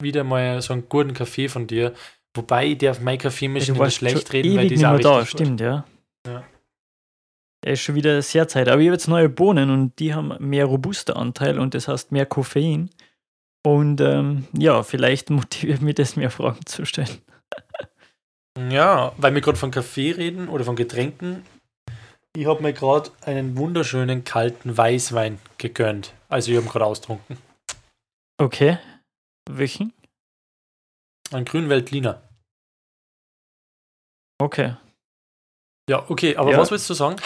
wieder mal so einen guten Kaffee von dir. Wobei ich darf mein Kaffeemaschine du nicht warst schlecht reden, weil die nicht ist auch da, stimmt, ja. Ja. Er ist schon wieder sehr Zeit. Aber ich habe jetzt neue Bohnen und die haben mehr robuster Anteil und das heißt mehr Koffein. Und ähm, ja, vielleicht motiviert mich das, mehr Fragen zu stellen. Ja, weil wir gerade von Kaffee reden oder von Getränken. Ich habe mir gerade einen wunderschönen kalten Weißwein gegönnt. Also ich habe ihn gerade austrunken. Okay. Welchen? Ein Grünweltliner. Okay. Ja, okay, aber Ja. was willst du sagen?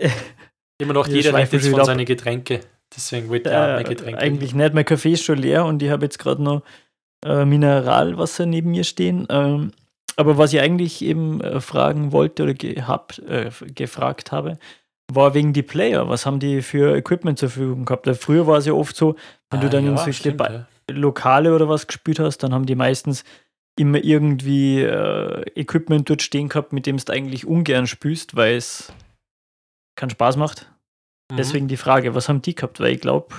Immer noch jeder redet jetzt von wieder ab. seine Getränke. Deswegen wollte ich auch mein Äh, Getränk. eigentlich nicht. Mein Kaffee ist schon leer und ich habe jetzt gerade noch äh, Mineralwasser neben mir stehen. Ähm, aber was ich eigentlich eben äh, fragen wollte oder gehabt, äh, gefragt habe, war wegen die Player. Was haben die für Equipment zur Verfügung gehabt? Weil früher war es ja oft so, wenn du Ah, dann in ja, solche stimmt, Ba- ja. Lokale oder was gespielt hast, dann haben die meistens immer irgendwie äh, Equipment dort stehen gehabt, mit dem du eigentlich ungern spielst, weil es keinen Spaß macht. Mhm. Deswegen die Frage, was haben die gehabt? Weil ich glaube,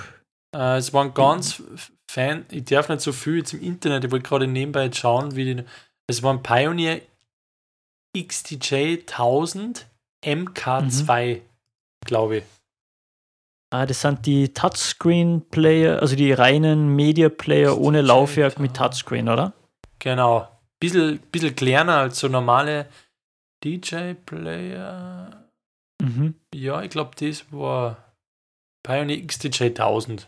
Äh, es waren ganz Fan, ich darf nicht so viel jetzt im Internet, ich wollte gerade nebenbei jetzt schauen, wie die. Es waren Pioneer XTJ 1000 MK2, glaube ich. Ah, das sind die Touchscreen-Player, also die reinen Media-Player ohne Laufwerk mit. Touchscreen, oder? Genau. Bisschen, bisschen kleiner als so normale DJ-Player. Mhm. Ja, ich glaube, das war Pioneer XTJ 1000.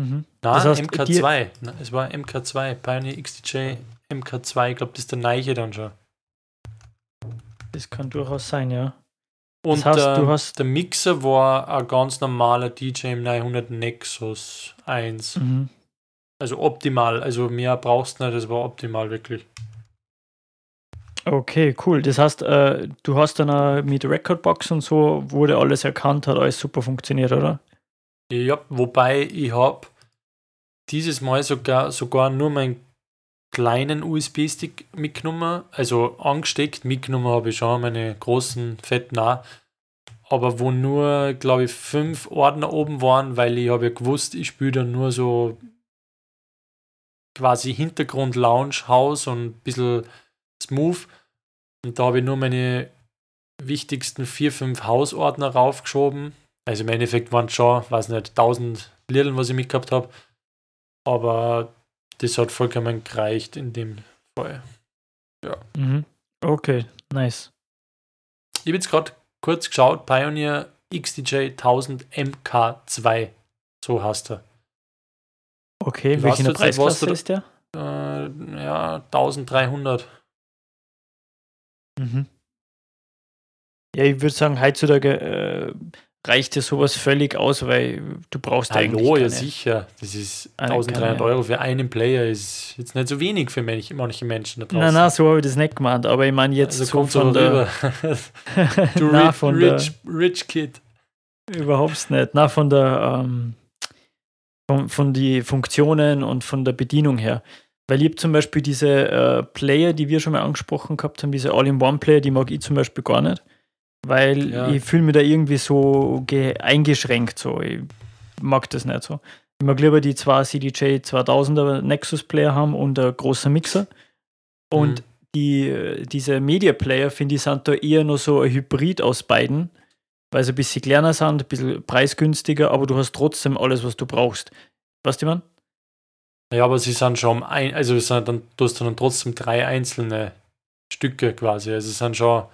Mhm. Nein, Das heißt, MK2. Nein, es war MK2. Pioneer XTJ MK2. Ich glaube, das ist der Neiche dann schon. Das kann durchaus sein, ja. Und heißt, der, hast- der Mixer war ein ganz normaler DJM 900 Nexus 1. Mhm. Also optimal. Also mehr brauchst du nicht, das war optimal wirklich. Okay, cool. Das heißt, äh, du hast dann auch mit Recordbox und so, wurde alles erkannt, hat alles super funktioniert, oder? Ja, wobei ich habe dieses Mal sogar, sogar nur meinen kleinen USB-Stick mitgenommen, also angesteckt. Mitgenommen habe ich schon meine großen, fetten auch. Aber wo nur, glaube ich, fünf Ordner oben waren, weil ich habe ja gewusst, ich spiele dann nur so quasi Hintergrund Lounge House und ein bisschen smooth. Und da habe ich nur meine wichtigsten vier, fünf Hausordner raufgeschoben. Also im Endeffekt waren es schon, weiß nicht, 1000 Liedern, was ich mitgehabt habe. Aber das hat vollkommen gereicht in dem Fall. Mhm. Okay, nice. Ich habe jetzt gerade kurz geschaut, Pioneer XDJ 1000 MK2. So heißt er. Okay, Ich welche Preisklasse du- ist der? Äh, ja, 1300. Mhm. Ja, ich würde sagen, heutzutage äh, reicht dir sowas völlig aus, weil du brauchst eigentlich Hallo, ja keine- sicher. Das ist Eine- 1300 keine- Euro für einen Player. Ist jetzt nicht so wenig für manche, manche Menschen da draußen. Nein, nein, so habe ich das nicht gemeint, aber ich meine jetzt also so kommt von der, du Nein, rich, von der- rich, Kid. Überhaupt nicht. Na, von der ähm, von, von die Funktionen und von der Bedienung her. Weil ich hab zum Beispiel diese äh, Player, die wir schon mal angesprochen gehabt haben, diese All-in-One-Player, die mag ich zum Beispiel gar nicht. Weil Ja. ich fühle mich da irgendwie so ge- eingeschränkt. So. Ich mag das nicht so. Ich mag lieber die zwei CDJ 2000er Nexus-Player haben und ein großer Mixer. Und Mhm. die, diese Media-Player, finde ich, sind da eher nur so ein Hybrid aus beiden, weil sie ein bisschen kleiner sind, ein bisschen preisgünstiger, aber du hast trotzdem alles, was du brauchst. Weißt du, man? Ja, aber sie sind schon ein, also sind dann, du hast dann trotzdem drei einzelne Stücke quasi. Also sie sind schon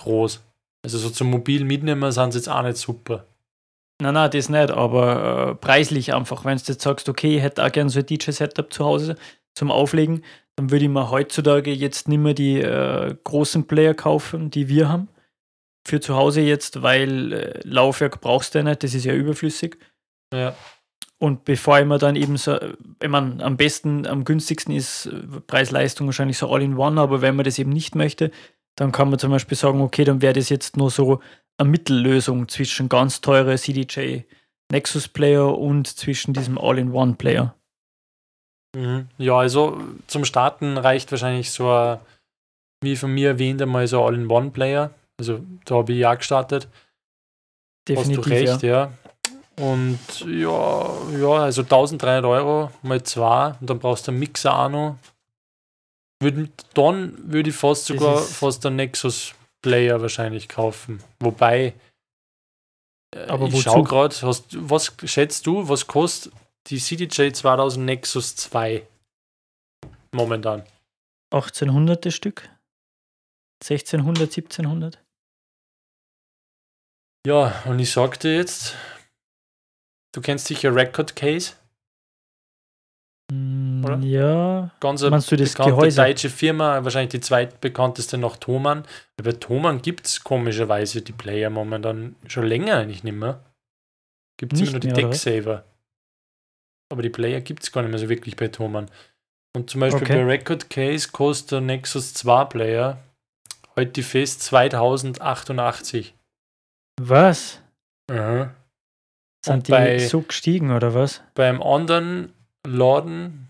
groß. Also so zum mobil mitnehmen sind sie jetzt auch nicht super. Nein, nein, das nicht, aber äh, preislich einfach. Wenn du jetzt sagst, okay, ich hätte auch gerne so ein DJ-Setup zu Hause zum Auflegen, dann würde ich mir heutzutage jetzt nicht mehr die äh, großen Player kaufen, die wir haben. Für zu Hause jetzt, weil äh, Laufwerk brauchst du ja nicht, das ist ja überflüssig. Ja. Und bevor ich mir dann eben so, ich meine, am besten, am günstigsten ist äh, Preis-Leistung wahrscheinlich so All-in-One, aber wenn man das eben nicht möchte, dann kann man zum Beispiel sagen, okay, dann wäre das jetzt nur so eine Mittellösung zwischen ganz teure CDJ Nexus-Player und zwischen diesem All-in-One-Player. Mhm. Ja, also zum Starten reicht wahrscheinlich so ein, wie von mir erwähnt, einmal so All-in-One-Player. Also da habe ich ja gestartet. Definitiv, Hast du recht, ja. ja. Und ja, ja, also 1300 Euro mal zwei und dann brauchst du einen Mixer auch noch. Würd, dann würde ich fast sogar fast einen Nexus Player wahrscheinlich kaufen. Wobei, äh, Aber ich schau gerade, was schätzt du, was kostet die CDJ 2000 Nexus 2 momentan? 1800 das Stück? 1600, 1700? Ja, und ich sagte jetzt, du kennst sicher Record Case? Oder? Ja. Ganz eine Meinst du das bekannte Gehäuse? deutsche Firma, wahrscheinlich die zweitbekannteste nach Thomann. Bei Thomann gibt es komischerweise die Player momentan schon länger eigentlich nicht mehr. Gibt es immer nur die Decksaver. Aber die Player gibt es gar nicht mehr so wirklich bei Thomann. Und zum Beispiel okay. bei Record Case kostet der Nexus 2 Player heute fest 2088. Was? Aha. Sind Und die bei, so gestiegen oder was? Beim anderen Laden,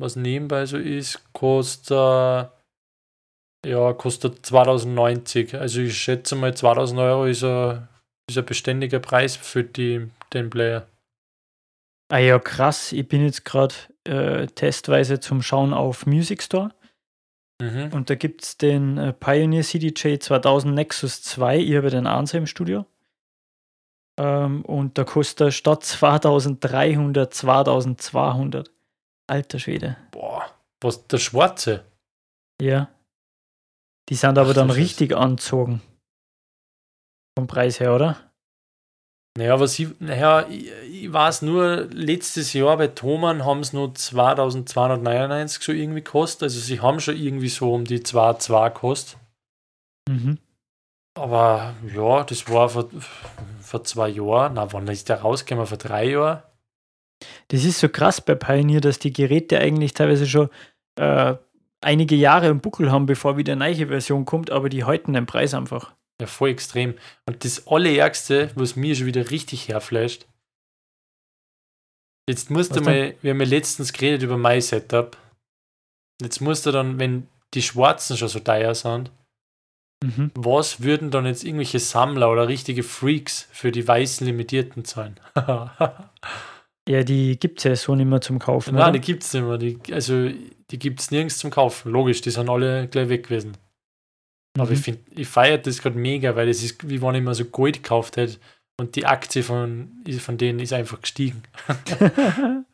was nebenbei so ist, kostet ja, kostet 2090. Also ich schätze mal 2000 Euro ist ein, ist ein beständiger Preis für die, den Player. Ah ja, krass. Ich bin jetzt gerade äh, testweise zum Schauen auf Music Store. Mhm. Und da gibt es den äh, Pioneer CDJ 2000 Nexus 2. Ich habe den Ansa im Studio. Ähm, und da kostet er statt 2300 2200. Alter Schwede. Boah, was, der schwarze? Ja. Die sind aber Ach, dann richtig ist... anzogen. Vom Preis her, oder? Naja, was ich, naja, ich, ich weiß nur, letztes Jahr bei Thomann haben es nur 2299 so irgendwie gekostet. Also sie haben schon irgendwie so um die 2,2 gekostet. Mhm. Aber ja, das war vor, vor zwei Jahren. Na, wann ist der rausgekommen? Vor drei Jahren? Das ist so krass bei Pioneer, dass die Geräte eigentlich teilweise schon äh, einige Jahre im Buckel haben, bevor wieder eine neue Version kommt, aber die halten den Preis einfach. Ja, voll extrem. Und das Allerärgste, was mir schon wieder richtig herflasht, jetzt musst du mal, wir haben ja letztens geredet über mein Setup. Jetzt musst du dann, wenn die Schwarzen schon so teuer sind, mhm. was würden dann jetzt irgendwelche Sammler oder richtige Freaks für die weißen Limitierten zahlen? ja, die gibt es ja so nicht mehr zum Kaufen. Nein, oder? die gibt es nicht mehr. Die, also, die gibt es nirgends zum Kaufen. Logisch, die sind alle gleich weg gewesen. Aber mhm. ich finde, ich feiere das gerade mega, weil es ist, wie wenn ich mal so Gold gekauft hätte und die Aktie von, von denen ist einfach gestiegen.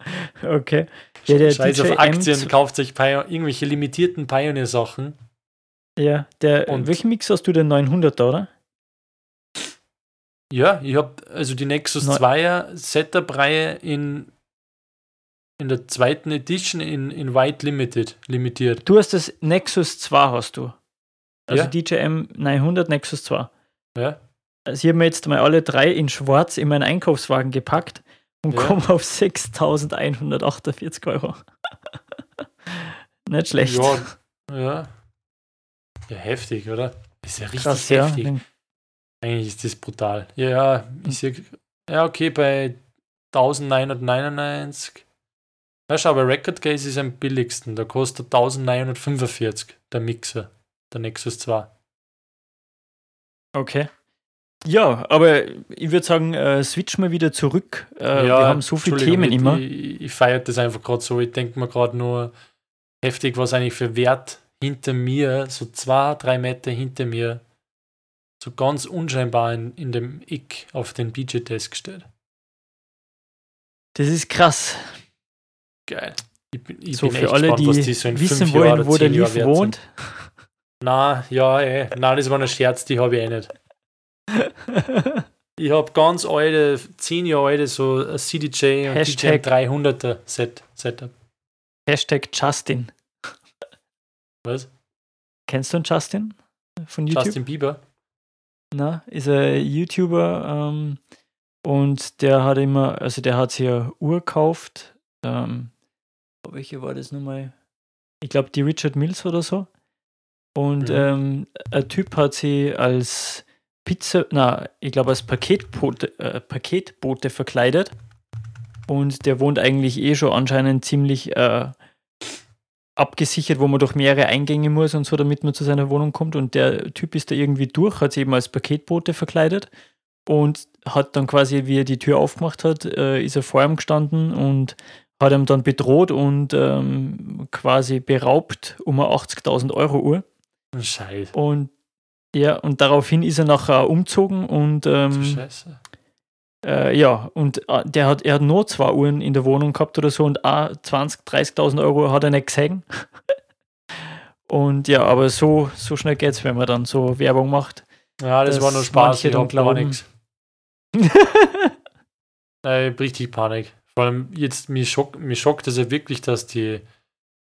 okay. Ja, der Scheiß DJ auf Aktien, M kauft sich Pio irgendwelche limitierten Pioneer-Sachen. Ja, der, und welchen Mix hast du denn 900 oder? Ja, ich habe also die Nexus 2er Setup-Reihe in, in der zweiten Edition in, in White Limited limitiert. Du hast das Nexus 2 hast du. Also ja. DJM 900 Nexus 2. Ja. Also ich habe mir jetzt mal alle drei in schwarz in meinen Einkaufswagen gepackt und ja. komme auf 6.148 Euro. Nicht schlecht. Ja, ja. Ja, heftig, oder? ist ja richtig Krass, heftig. Ja. Eigentlich ist das brutal. Ja, ja, ich sehe, ja, okay, bei 1999. Ja, schau, bei Record Case ist am billigsten. Da kostet 1945 der Mixer der Nexus 2. Okay. Ja, aber ich würde sagen, äh, switch mal wieder zurück. Äh, ja, wir haben so viele Themen ich, immer. Ich, ich feiere das einfach gerade so. Ich denke mir gerade nur heftig, was eigentlich für Wert hinter mir, so zwei, drei Meter hinter mir, so ganz unscheinbar in, in dem Ick auf den BJ-Desk steht. Das ist krass. Geil. Ich bin, ich so bin für alle, gespannt, die, die so wissen wollen, wo der Lief wohnt. Sind. Na, ja, ey. Na, das war ein Scherz, die habe ich eh nicht. ich habe ganz alte, 10 Jahre alte, so ein CDJ und Hashtag, DJM 300er Set, Setup. Hashtag Justin. Was? Kennst du einen Justin von YouTube? Justin Bieber? Na, ist ein YouTuber ähm, und der hat immer, also der hat sich eine Uhr gekauft. Ähm, welche war das nochmal? Ich glaube, die Richard Mills oder so. Und mhm. ähm, ein Typ hat sie als Pizza, na, ich glaube als Paketbote, äh, Paketbote verkleidet. Und der wohnt eigentlich eh schon anscheinend ziemlich äh, abgesichert, wo man durch mehrere Eingänge muss und so, damit man zu seiner Wohnung kommt. Und der Typ ist da irgendwie durch, hat sich eben als Paketbote verkleidet und hat dann quasi, wie er die Tür aufgemacht hat, äh, ist er vor ihm gestanden und hat ihm dann bedroht und ähm, quasi beraubt um eine 80.000 Euro Uhr. Scheiße. Und ja, und daraufhin ist er nachher umgezogen und ähm, Scheiße. Äh, ja, und äh, der hat, er hat nur zwei Uhren in der Wohnung gehabt oder so und auch 20.000, 30.000 Euro hat er nicht gesehen. und ja, aber so, so schnell geht's, wenn man dann so Werbung macht. Ja, das war nur Spaß. Ich hab gar nichts. Ich hab richtig Panik. Vor allem jetzt, mich, schock, mich schockt es ja wirklich, dass die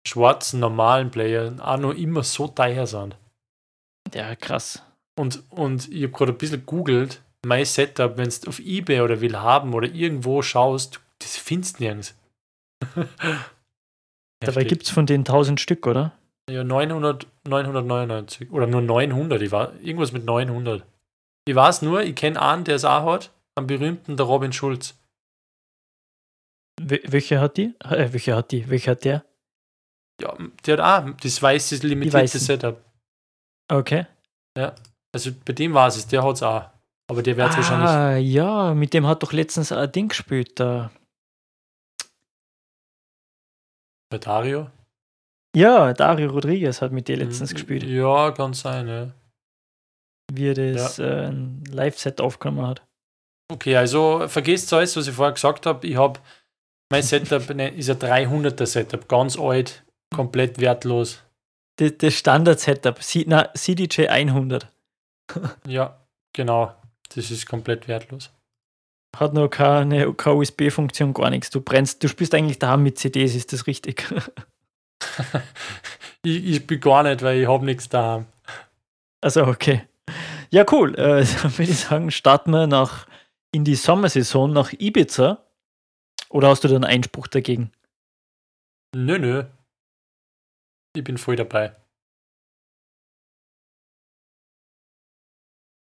schwarzen, normalen Player auch noch immer so teuer sind. Ja, krass. Und, und ich habe gerade ein bisschen googelt, mein Setup, wenn du auf Ebay oder will haben oder irgendwo schaust, das findest du nirgends. Dabei gibt es von den 1000 Stück, oder? Ja, 900, 999 oder nur 900. Ich war, irgendwas mit 900. Ich weiß nur, ich kenne einen, der es auch hat, am berühmten, der Robin Schulz. Wel welche hat die? Äh, welche hat die? Welche hat der? Ja, der hat auch das weiße limitierte. Setup. Okay. Also bei dem war es, der hat es auch. Aber der wird es wahrscheinlich. Ah, ja, mit dem hat doch letztens ein Ding gespielt. Da. Bei Dario? Ja, Dario Rodriguez hat mit dir letztens gespielt, Ja, kann sein, ja. wie er das äh, ein Live-Set aufgenommen hat. Okay, also vergesst alles, was ich vorher gesagt habe. Ich habe mein Setup ne, ist ein 300er Setup, ganz alt, komplett wertlos. Das, das Standard-Setup, C- na, CDJ 100. Ja, genau. Das ist komplett wertlos. Hat noch keine, keine USB-Funktion, gar nichts. Du brennst, du spielst eigentlich daheim mit CDs, ist das richtig? ich, ich bin gar nicht, weil ich habe nichts da. Also, okay. Ja, cool. Äh, dann würde ich sagen, starten wir nach, in die Sommersaison nach Ibiza. Oder hast du da einen Einspruch dagegen? Nö, nö. Ich bin voll dabei.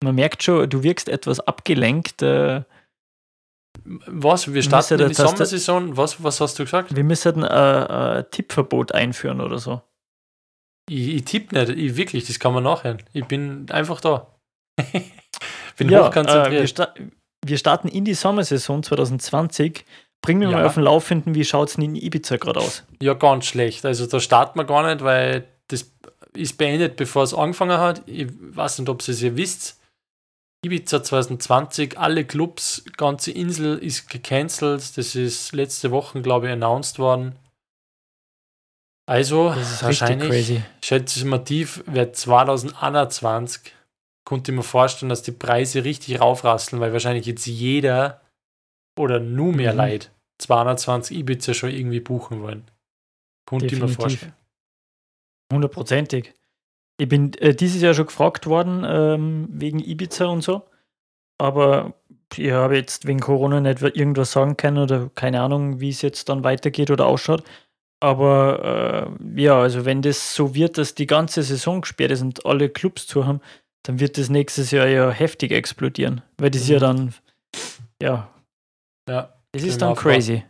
Man merkt schon, du wirkst etwas abgelenkt. Äh, Was? Wir starten in die Sommersaison. Was, was hast du gesagt? wir müssen ein äh, Tippverbot einführen oder so. Ich, ich tippe nicht. Ich, wirklich, das kann man nachhören. Ich bin einfach da. bin ja, hochkonzentriert. Äh, wir, sta wir starten in die Sommersaison 2020. Bring mir Ja. mal auf den Laufenden, wie schaut es denn in Ibiza gerade aus? Ja, ganz schlecht. Also da starten wir gar nicht, weil das ist beendet, bevor es angefangen hat. Ich weiß nicht, ob ihr es ja wisst. Ibiza 2020, alle Clubs, ganze Insel ist gecancelt. Das ist letzte Woche, glaube ich, announced worden. Also, Das ist richtig wahrscheinlich, crazy. schätze ich mal tief, wird 2021, konnte ich mir vorstellen, dass die Preise richtig raufrasseln, weil wahrscheinlich jetzt jeder oder nur mehr Mhm. Leute 220 Ibiza schon irgendwie buchen wollen. Konnte ich mir vorstellen. Hundertprozentig. Ich bin äh, dieses Jahr schon gefragt worden ähm, wegen Ibiza und so. Aber ich habe jetzt wegen Corona nicht irgendwas sagen können oder keine Ahnung, wie es jetzt dann weitergeht oder ausschaut. Aber äh, ja, also wenn das so wird, dass die ganze Saison gesperrt ist und alle Clubs zu haben, dann wird das nächstes Jahr ja heftig explodieren. Weil das ja Mhm. dann, ja, Ja, das ist dann crazy.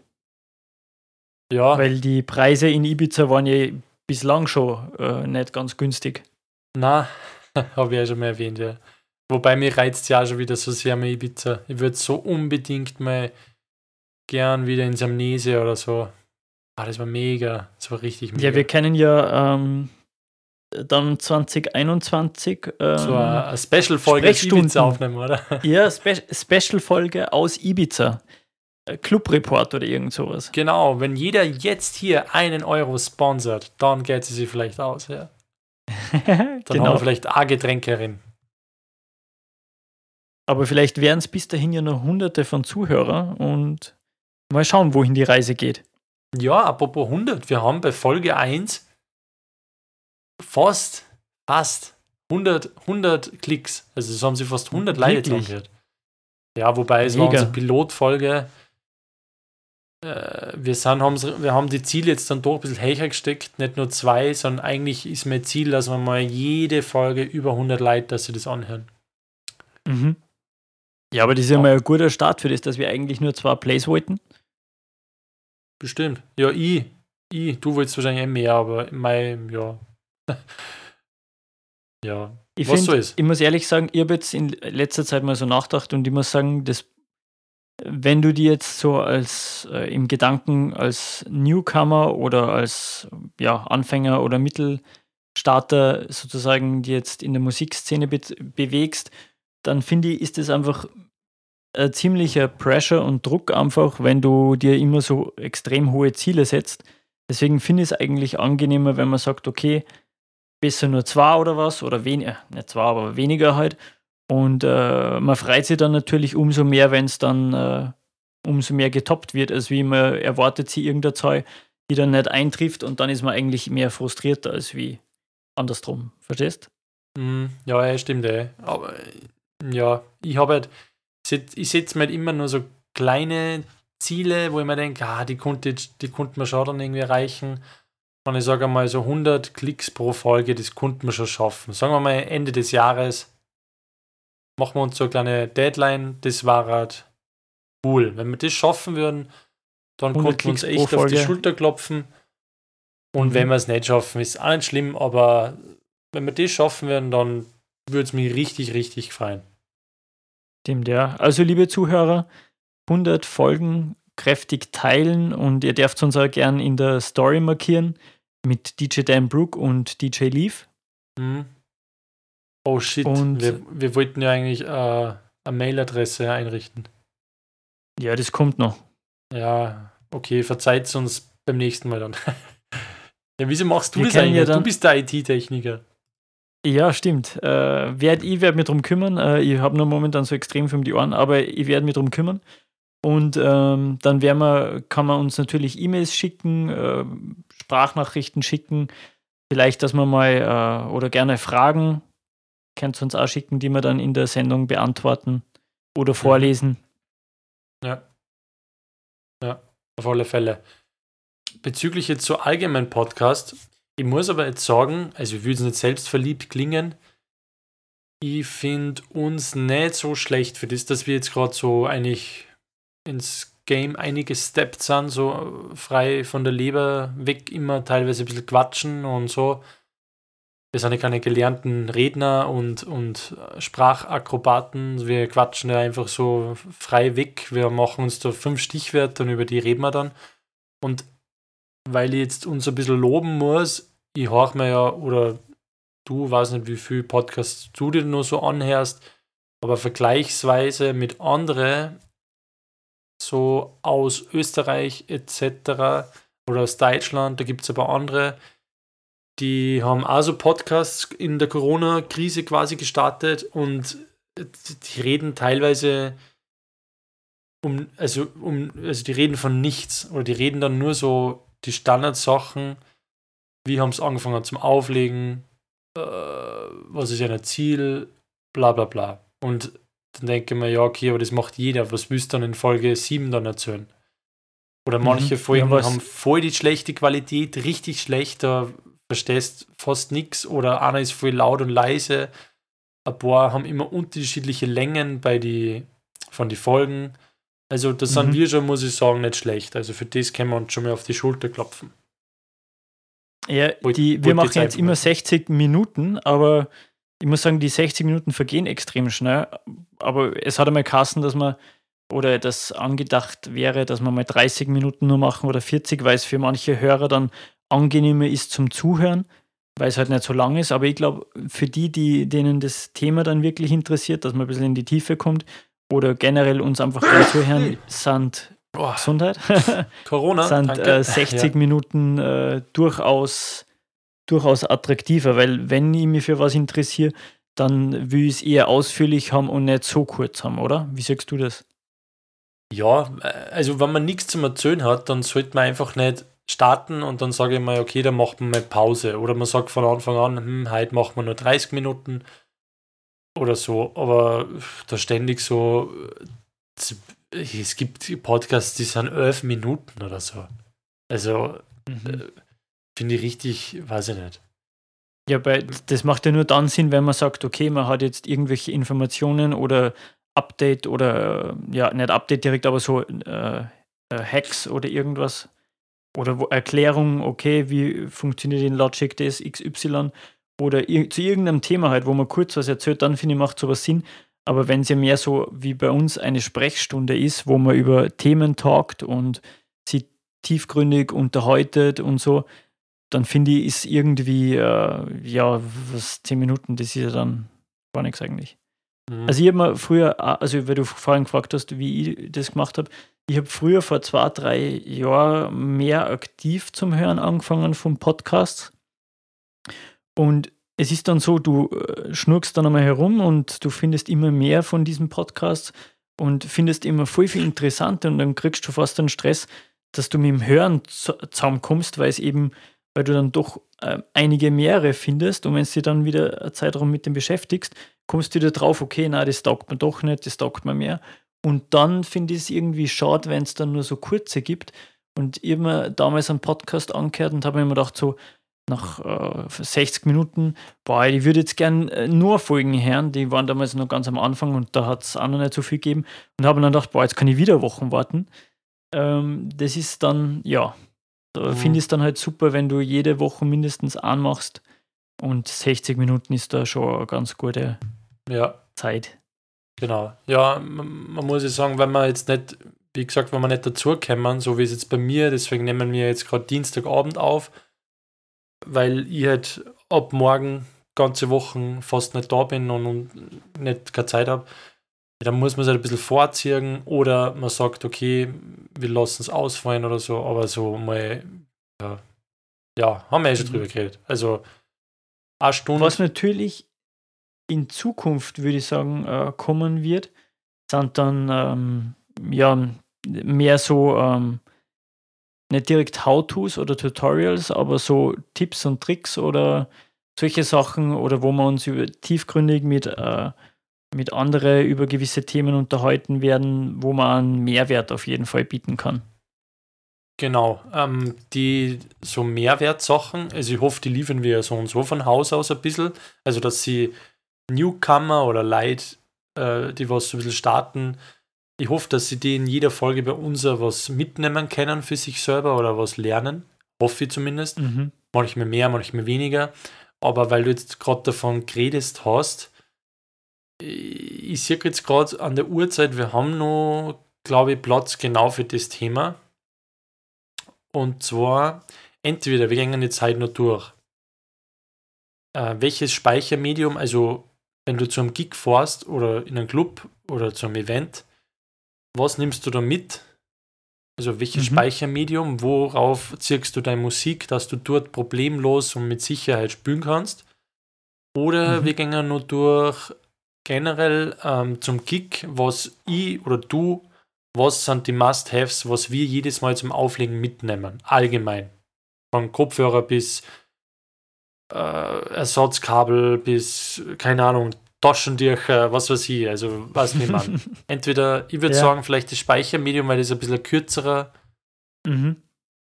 ja Weil die Preise in Ibiza waren ja bislang schon äh, nicht ganz günstig. Na, habe ich ja schon mal erwähnt, ja. Wobei mir reizt ja auch schon wieder so sehr mit Ibiza. Ich würde so unbedingt mal gern wieder ins Amnesia oder so. Ah, das war mega. Das war richtig mega. Ja, wir kennen ja ähm, dann 2021 ähm, so eine, Special-Folge aus. Ibiza aufnehmen, oder? ja, Spe Special-Folge aus Ibiza. Äh, Club-Report oder irgend sowas. Genau, wenn jeder jetzt hier einen Euro sponsert, dann geht sie sich vielleicht aus, ja. Dann haben genau. wir vielleicht eine Getränkerin. Aber vielleicht wären es bis dahin ja noch hunderte von Zuhörern und mal schauen, wohin die Reise geht. Ja, apropos 100, wir haben bei Folge 1 fast, fast 100, 100 Klicks. Also es haben sie fast 100 Leute angehört. Ja, wobei es war Mega. unsere Pilotfolge. Äh, wir, sind, haben's- wir haben die Ziele jetzt dann doch ein bisschen höher gesteckt. Nicht nur zwei, sondern eigentlich ist mein Ziel, dass wir mal jede Folge über 100 Leute, dass sie das anhören. Mhm. Ja, aber das ist ja mal ein guter Start für das, dass wir eigentlich nur zwei Plays wollten. Bestimmt. Ja, ich. Ich. Du wolltest wahrscheinlich eh mehr, aber mein, ja. ja. Ich, Was find, so ist. ich muss ehrlich sagen, ich habe jetzt in letzter Zeit mal so nachgedacht und ich muss sagen, dass wenn du die jetzt so als äh, im Gedanken als Newcomer oder als ja, Anfänger oder Mittelstarter sozusagen die jetzt in der Musikszene be bewegst, dann finde ich, ist das einfach ein ziemlicher Pressure und Druck einfach, wenn du dir immer so extrem hohe Ziele setzt. Deswegen finde ich es eigentlich angenehmer, wenn man sagt, okay, besser nur zwei oder was oder weniger, nicht zwei, aber weniger halt. Und äh, man freut sich dann natürlich umso mehr, wenn es dann äh, umso mehr getoppt wird, als wie man erwartet sie irgendeine Zahl, die dann nicht eintrifft und dann ist man eigentlich mehr frustriert als wie andersrum. Verstehst? Mm, ja, stimmt, ey. Aber ja, ich habe halt, ich setze mir halt immer nur so kleine Ziele, wo ich mir denke, ah, die konnte, die konnte man schon dann irgendwie erreichen. Und ich sage mal so 100 Klicks pro Folge, das konnte man schon schaffen. Sagen wir mal Ende des Jahres machen wir uns so eine kleine Deadline, das war halt cool. Wenn wir das schaffen würden, dann 100 konnten wir uns echt auf die. Schulter klopfen. Und Mhm. wenn wir es nicht schaffen, ist auch nicht schlimm, aber wenn wir das schaffen würden, dann würde es mich richtig, richtig gefallen. Stimmt, ja. Also, liebe Zuhörer, 100 Folgen kräftig teilen und ihr dürft uns auch gern in der Story markieren mit DJ Dan Brook und DJ Leaf. Mhm. Oh shit, Und- wir, wir wollten ja eigentlich äh, eine Mailadresse einrichten. Ja, das kommt noch. Ja, okay, verzeiht uns beim nächsten Mal dann. ja, wieso machst du Wir das eigentlich? ja du dann- bist der IT-Techniker. Ja, stimmt. Äh, werd, ich werde mich drum kümmern. Äh, ich habe nur momentan so extrem viel um die Ohren, aber ich werde mich drum kümmern. Und ähm, dann werden wir, kann man uns natürlich E-Mails schicken, äh, Sprachnachrichten schicken, vielleicht, dass man mal äh, oder gerne Fragen könnt ihr uns auch schicken, die wir dann in der Sendung beantworten oder vorlesen. Ja. Ja, auf alle Fälle. Bezüglich jetzt so allgemein Podcast, ich muss aber jetzt sagen, also ich will jetzt nicht selbstverliebt klingen, ich finde uns nicht so schlecht für das, dass wir jetzt gerade so eigentlich ins Game eingesteppt sind, so frei von der Leber weg, immer teilweise ein bisschen quatschen und so. Wir sind ja keine gelernten Redner und, und Sprachakrobaten. Wir quatschen ja einfach so frei weg. Wir machen uns da fünf Stichwörter und über die reden wir dann. Und weil ich jetzt uns ein bisschen loben muss, ich höre mir ja, oder du, weiß nicht, wie viel Podcasts du dir nur so anhörst, aber vergleichsweise mit anderen, so aus Österreich etc. oder aus Deutschland, da gibt es aber andere, die haben auch so Podcasts in der Corona-Krise quasi gestartet und die reden teilweise um, also um, also die reden von nichts oder die reden dann nur so die Standardsachen, wie haben es angefangen zum Auflegen, äh, was ist ein Ziel, bla bla bla. Und dann denke ich mir, ja, okay, aber das macht jeder, was willst du dann in Folge 7 dann erzählen? Oder manche Mhm. Folgen haben voll die schlechte Qualität, richtig schlecht, da verstehst fast nichts oder einer ist voll laut und leise. Ein paar haben immer unterschiedliche Längen bei die, von den Folgen. Also das sind Mhm. wir schon, muss ich sagen, nicht schlecht. Also für das können wir uns schon mal auf die Schulter klopfen. Ja, die, wir machen jetzt immer mal- 60 Minuten, aber ich muss sagen, die 60 Minuten vergehen extrem schnell. Aber es hat einmal Kassen, dass man oder das angedacht wäre, dass man mal 30 Minuten nur machen oder 40, weil es für manche Hörer dann angenehmer ist zum Zuhören, weil es halt nicht so lang ist. Aber ich glaube, für die, die, denen das Thema dann wirklich interessiert, dass man ein bisschen in die Tiefe kommt oder generell uns einfach zuhören, sind Boah, Gesundheit. Corona, sind äh, 60 Minuten äh, durchaus, durchaus attraktiver, weil wenn ich mich für was interessiere, dann will ich es eher ausführlich haben und nicht so kurz haben, oder? Wie sagst du das? Ja, äh, also wenn man nichts zum Erzählen hat, dann sollte man einfach nicht starten und dann sage ich mal, okay, dann macht man mal Pause. Oder man sagt von Anfang an, hm, heute machen wir nur 30 Minuten oder so. Aber da ständig so, äh, es gibt Podcasts, die sind 11 Minuten oder so. Also äh, finde ich richtig, weiß ich nicht. Ja, bei, das macht ja nur dann Sinn, wenn man sagt, okay, man hat jetzt irgendwelche Informationen oder Update oder ja, nicht Update direkt, aber so äh, äh, Hacks oder irgendwas oder wo Erklärung, okay, wie funktioniert in Logic das XY oder ir zu irgendeinem Thema halt, wo man kurz was erzählt, dann finde ich, macht sowas Sinn. Aber wenn es ja mehr so wie bei uns eine Sprechstunde ist, wo man über Themen talkt und sie tiefgründig unterhaltet und so, dann finde ich, ist irgendwie, äh, ja, was, zehn Minuten, das ist ja dann gar nichts eigentlich. Mhm. Also ich habe mir früher, also weil du vorhin gefragt hast, wie ich das gemacht habe, ich habe früher vor zwei, drei Jahren mehr aktiv zum Hören angefangen vom Podcast. Und es ist dann so, du äh, schnurkst dann einmal herum und du findest immer mehr von diesem Podcast und findest immer voll viel interessanter und dann kriegst du fast einen Stress, dass du mit dem Hören zusammenkommst, weil es eben, weil du dann doch äh, einige mehrere findest und wenn du dich dann wieder eine Zeitraum mit dem beschäftigst, kommst du wieder drauf, okay, na, das taugt mir doch nicht, das taugt mir mehr. Und dann finde ich es irgendwie schade, wenn es dann nur so kurze gibt. Und ich habe mir damals einen Podcast angehört und habe mir immer gedacht, so nach äh, 60 Minuten, boah, ich würde jetzt gern äh, nur Folgen hören, die waren damals noch ganz am Anfang und da hat es auch noch nicht so viel gegeben. Und habe dann gedacht, boah, jetzt kann ich wieder Wochen warten. Ähm, das ist dann, ja, da mhm. finde ich es dann halt super, wenn du jede Woche mindestens anmachst. Und 60 Minuten ist da schon eine ganz gute ja. Zeit. Genau. Ja, man, man muss ja sagen, wenn man jetzt nicht, wie gesagt, wenn man nicht dazukommen, so wie es jetzt bei mir, deswegen nehmen wir jetzt gerade Dienstagabend auf, weil ich halt ab morgen ganze Wochen fast nicht da bin und, und nicht keine Zeit habe, dann muss man es halt ein bisschen vorziehen oder man sagt, okay, wir lassen es ausfallen oder so, aber so mal, ja, ja haben wir ja schon mhm. drüber geredet. Also, eine Stunde. Was natürlich in Zukunft, würde ich sagen, äh, kommen wird, sind dann ähm, ja mehr so ähm, nicht direkt How-Tos oder Tutorials, aber so Tipps und Tricks oder solche Sachen oder wo wir uns über, tiefgründig mit, äh, mit anderen über gewisse Themen unterhalten werden, wo man einen Mehrwert auf jeden Fall bieten kann. Genau, ähm, die so Mehrwertsachen, also ich hoffe, die liefern wir so und so von Haus aus ein bisschen, also dass sie Newcomer oder Leute, äh, die was so ein bisschen starten, ich hoffe, dass sie die in jeder Folge bei uns was mitnehmen können für sich selber oder was lernen. Hoffe ich zumindest. Mhm. Manchmal mehr, manchmal weniger. Aber weil du jetzt gerade davon geredet hast, ich sehe jetzt gerade an der Uhrzeit, wir haben noch, glaube ich, Platz genau für das Thema. Und zwar, entweder wir gehen jetzt heute noch durch. Äh, welches Speichermedium, also wenn du zu einem Gig fährst oder in einem Club oder zu einem Event, was nimmst du da mit? Also welches mhm. Speichermedium, worauf ziehst du deine Musik, dass du dort problemlos und mit Sicherheit spielen kannst? Oder mhm. wir gehen nur durch generell ähm, zum Gig, was ich oder du, was sind die Must-Haves, was wir jedes Mal zum Auflegen mitnehmen, allgemein. Von Kopfhörer bis äh, Ersatzkabel bis, keine Ahnung, Taschentücher, was weiß ich, also was nicht man. Entweder, ich würde ja. sagen, vielleicht das Speichermedium, weil das ein bisschen kürzerer mhm.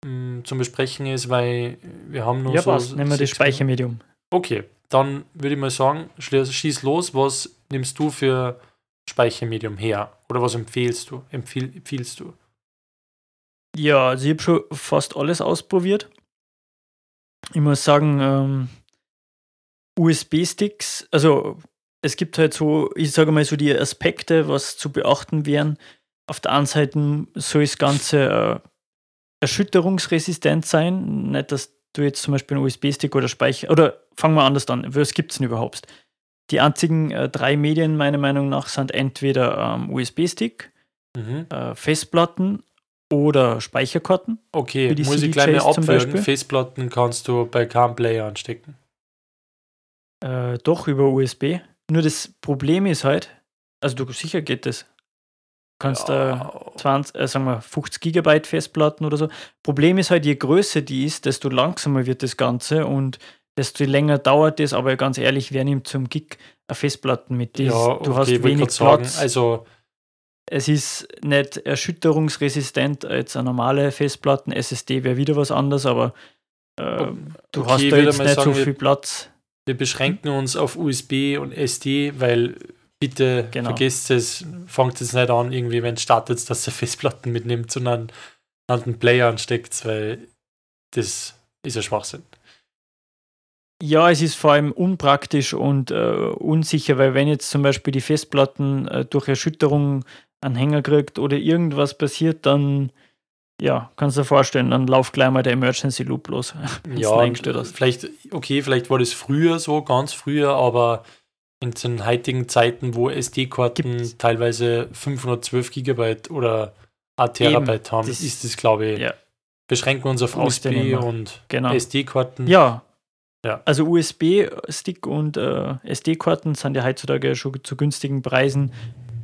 Mm, zum Besprechen ist, weil wir haben nur ja, so. Ja, nehmen wir das Speichermedium. Okay, dann würde ich mal sagen, schieß los, was nimmst du für Speichermedium her? Oder was empfehlst du? Empfiehl, empfiehlst du? Ja, also ich habe schon fast alles ausprobiert. Ich muss sagen, ähm, USB-Sticks, also es gibt halt so, ich sage mal so die Aspekte, was zu beachten wären. Auf der einen Seite soll das Ganze äh, erschütterungsresistent sein. Nicht, dass du jetzt zum Beispiel einen USB-Stick oder Speicher, oder fangen wir anders an, was gibt es denn überhaupt? Die einzigen äh, drei Medien meiner Meinung nach sind entweder ähm, USB-Stick, mhm. äh, Festplatten oder Speicherkarten. Okay, muss ich gleich mal abwürgen. Festplatten kannst du bei keinem Player anstecken. Äh, doch, über USB. Nur das Problem ist halt, also du sicher geht das. Du kannst da ja. 20, äh, sagen wir 50 Gigabyte Festplatten oder so. Problem ist halt, je größer die ist, desto langsamer wird das Ganze und desto länger dauert das. Aber ganz ehrlich, wer nimmt zum Gig eine Festplatten mit? Das, ja, du hast wenig Platz. Sagen, also es ist nicht erschütterungsresistent als eine normale Festplatten. SSD wäre wieder was anderes, aber äh, du okay, hast da jetzt nicht sagen, so viel Platz. Wir beschränken uns auf USB und SD, weil bitte Genau. vergesst es, fangt es nicht an, irgendwie, wenn es startet, dass ihr Festplatten mitnimmt, sondern an den Player ansteckt, weil das ist ein Schwachsinn. Ja, es ist vor allem unpraktisch und äh, unsicher, weil wenn jetzt zum Beispiel die Festplatten äh, durch Erschütterung einen Hänger kriegt oder irgendwas passiert, dann ja, kannst du dir vorstellen, dann lauft gleich mal der Emergency Loop los. Ja, vielleicht, okay, vielleicht war das früher so, ganz früher, aber in den heutigen Zeiten, wo SD-Karten teilweise 512 Gigabyte oder ein Terabyte haben, das- ist das, glaube ich, Ja. beschränken wir uns auf USB und Genau. SD-Karten. Ja. Ja. Also USB-Stick und äh, SD-Karten sind ja heutzutage schon zu günstigen Preisen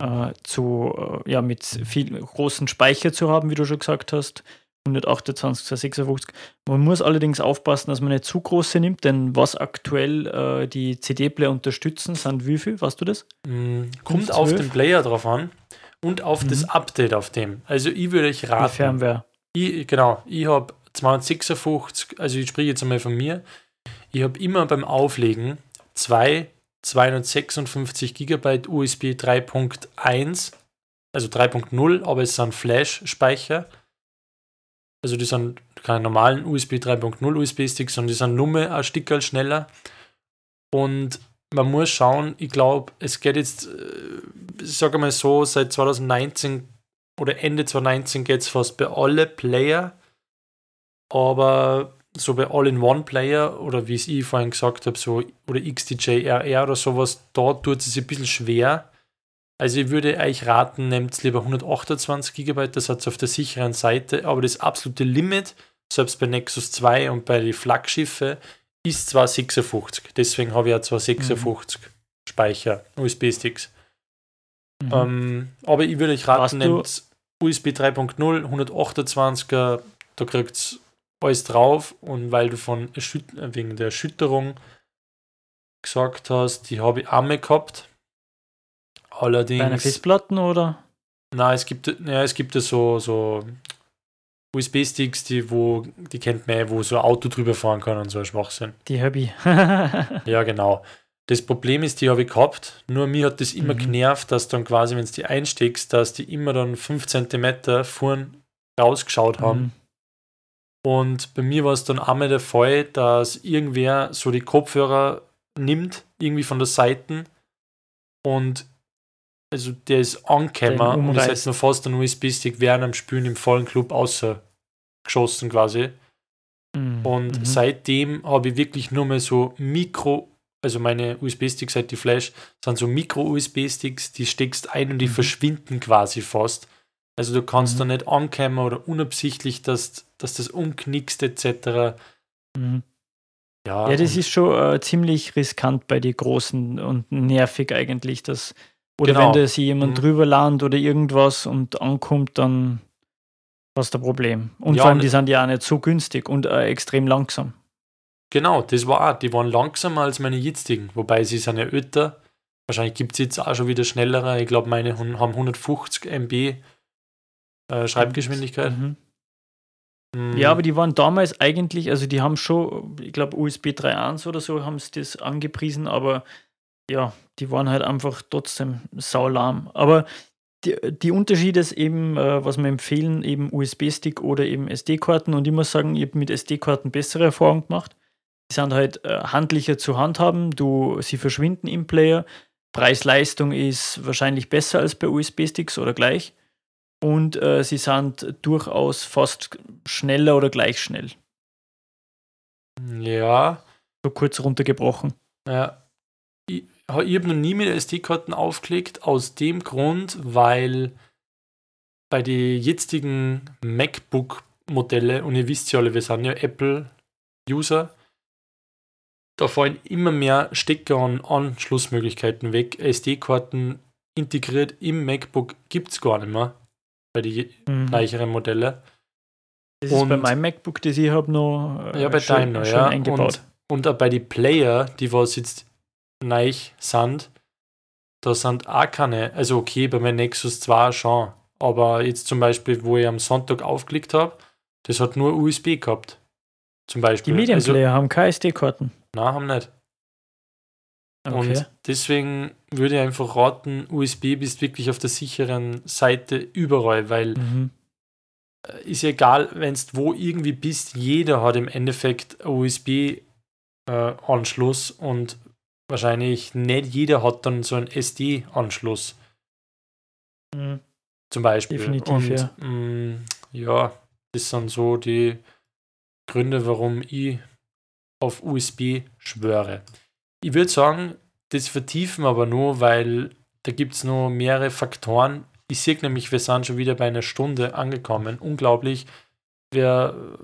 äh, zu, äh, ja, mit viel großen Speicher zu haben, wie du schon gesagt hast. 128 zu 56. Man muss allerdings aufpassen, dass man nicht zu große nimmt, denn was aktuell äh, die CD-Player unterstützen, sind wie viel? Weißt du das? Mm, Kommt auf 12? den Player drauf an und auf das Mhm. Update auf dem. Also ich würde euch Die raten, Firmware. ich, genau, ich habe 256, also ich spreche jetzt einmal von mir, ich habe immer beim Auflegen zwei 256 GB USB 3.1, also 3.0, aber es sind Flash-Speicher. Also die sind keine normalen USB 3.0 USB-Sticks, sondern die sind nur ein Stückel schneller. Und man muss schauen, ich glaube, es geht jetzt, äh, ich sage mal so, seit 2019 oder Ende 2019 geht es fast bei alle Player, aber so bei All-in-One-Player oder wie es ich vorhin gesagt habe, so oder XDJ-RR oder sowas, da tut es sich ein bisschen schwer. Also ich würde euch raten, nehmt lieber 128 GB, das hat es auf der sicheren Seite, aber das absolute Limit, selbst bei Nexus 2 und bei den Flaggschiffe, ist zwar 56. Deswegen habe ich ja zwar 56 Speicher, USB-Sticks. Mhm. Ähm, aber ich würde euch raten, nehmt USB 3.0, 128er, da kriegt alles drauf und weil du von Erschüt wegen der Erschütterung gesagt hast, die habe ich einmal gehabt. Deine Allerdings, Festplatten oder? nein, es gibt, ja, es gibt so, so USB-Sticks, die, wo, die kennt man, ja, wo so ein Auto drüber fahren kann und so ein Schwachsinn. Die habe ich. Ja, genau. Das Problem ist, die habe ich gehabt, nur mir hat das immer Mhm. genervt, dass dann quasi, wenn du die einsteckst, dass die immer dann 5 cm vorn rausgeschaut haben. Mhm. Und bei mir war es dann einmal der Fall, dass irgendwer so die Kopfhörer nimmt, irgendwie von der Seite und also der ist angekommen und umreißt. hätte mir fast ein USB-Stick während am Spielen im vollen Club außergeschossen quasi. Mhm. Und Mhm. seitdem habe ich wirklich nur mehr so Mikro, also meine USB-Sticks, seit die Flash, sind so Micro-USB-Sticks, die steckst ein und die Mhm. verschwinden quasi fast. Also du kannst Mhm. da nicht ankommen oder unabsichtlich, dass, dass das umknickst etc. Mhm. Ja, Ja, das ist schon äh, ziemlich riskant bei den Großen und nervig eigentlich. Dass, oder Genau. wenn da sich jemand Mhm. drüber landet oder irgendwas und ankommt, dann du ein Problem. Und Ja, vor allem, die sind ja auch nicht so günstig und äh, extrem langsam. Genau, das war auch. Die waren langsamer als meine jetzigen, wobei sie sind ja älter. Wahrscheinlich gibt es jetzt auch schon wieder schnellere. Ich glaube, meine haben 150 MB äh, Schreibgeschwindigkeit. Mhm. Mm, Ja, aber die waren damals eigentlich, also die haben schon, ich glaube, USB 3.1 oder so haben sie das angepriesen, aber ja, die waren halt einfach trotzdem saulahm. Aber die, die Unterschiede ist eben, äh, was wir empfehlen, eben USB-Stick oder eben SD-Karten. Und ich muss sagen, ich habe mit SD-Karten bessere Erfahrungen gemacht. Die sind halt äh, handlicher zu handhaben, du, sie verschwinden im Player. Preis-Leistung ist wahrscheinlich besser als bei USB-Sticks oder gleich. Und äh, sie sind durchaus fast schneller oder gleich schnell. ja, So kurz runtergebrochen. Ja. Ich, ich habe noch nie mit SD-Karten aufgelegt, aus dem Grund, weil bei den jetzigen MacBook-Modelle, und ihr wisst ja alle, wir sind ja Apple-User, da fallen immer mehr Stecker und Anschlussmöglichkeiten weg. SD-Karten integriert im MacBook gibt es gar nicht mehr bei den Mhm. gleicheren Modelle. Das ist bei Und- meinem MacBook, das ich habe, noch äh, Ja, bei deinem noch, schön ja. eingebaut. Und auch bei den Player, die was jetzt neu sind, da sind auch keine, also okay, bei meinem Nexus 2 schon, aber jetzt zum Beispiel, wo ich am Sonntag aufgelegt habe, das hat nur USB gehabt. Zum Die Beispiel. Medienplayer haben keine SD-Karten. Also, nein, haben nicht. Okay. Und deswegen würde ich einfach raten, USB bist wirklich auf der sicheren Seite überall, weil Mhm. äh, ist ja egal, wenn du wo irgendwie bist, jeder hat im Endeffekt USB-Anschluss und wahrscheinlich nicht jeder hat dann so einen SD-Anschluss Mhm. zum Beispiel. Definitiv, und, ja. mh, ja, das sind so die Gründe, warum ich auf USB schwöre. Ich würde sagen, das vertiefen wir aber nur, weil da gibt es noch mehrere Faktoren. Ich sehe nämlich, wir sind schon wieder bei einer Stunde angekommen. Unglaublich. Wir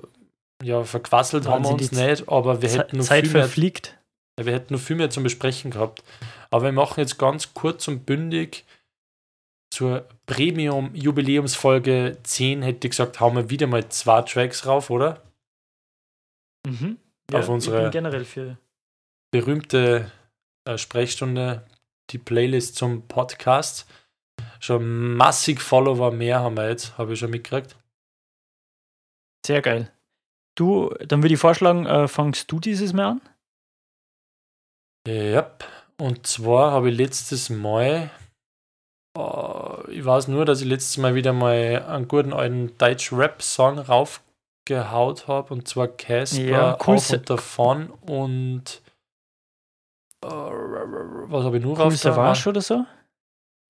äh, ja, verquasselt haben wir uns nicht, aber wir hätten noch Zeit viel mehr verfliegt. ja, wir hätten noch viel mehr zum Besprechen gehabt. Aber wir machen jetzt ganz kurz und bündig zur Premium-Jubiläumsfolge 10, hätte ich gesagt, hauen wir wieder mal zwei Tracks rauf, oder? Mhm. Auf unsere- ich bin generell für. Berühmte äh, Sprechstunde, die Playlist zum Podcast. Schon massig Follower mehr haben wir jetzt, habe ich schon mitgekriegt. Sehr geil. Du, dann würde ich vorschlagen, äh, fangst du dieses Mal an? Ja, und zwar habe ich letztes Mal, äh, ich weiß nur, dass ich letztes Mal wieder mal einen guten alten Deutsch-Rap-Song raufgehaut habe, und zwar Casper Ja, cool. auf und davon und was habe ich nur rauf? Savage oder so? Nein,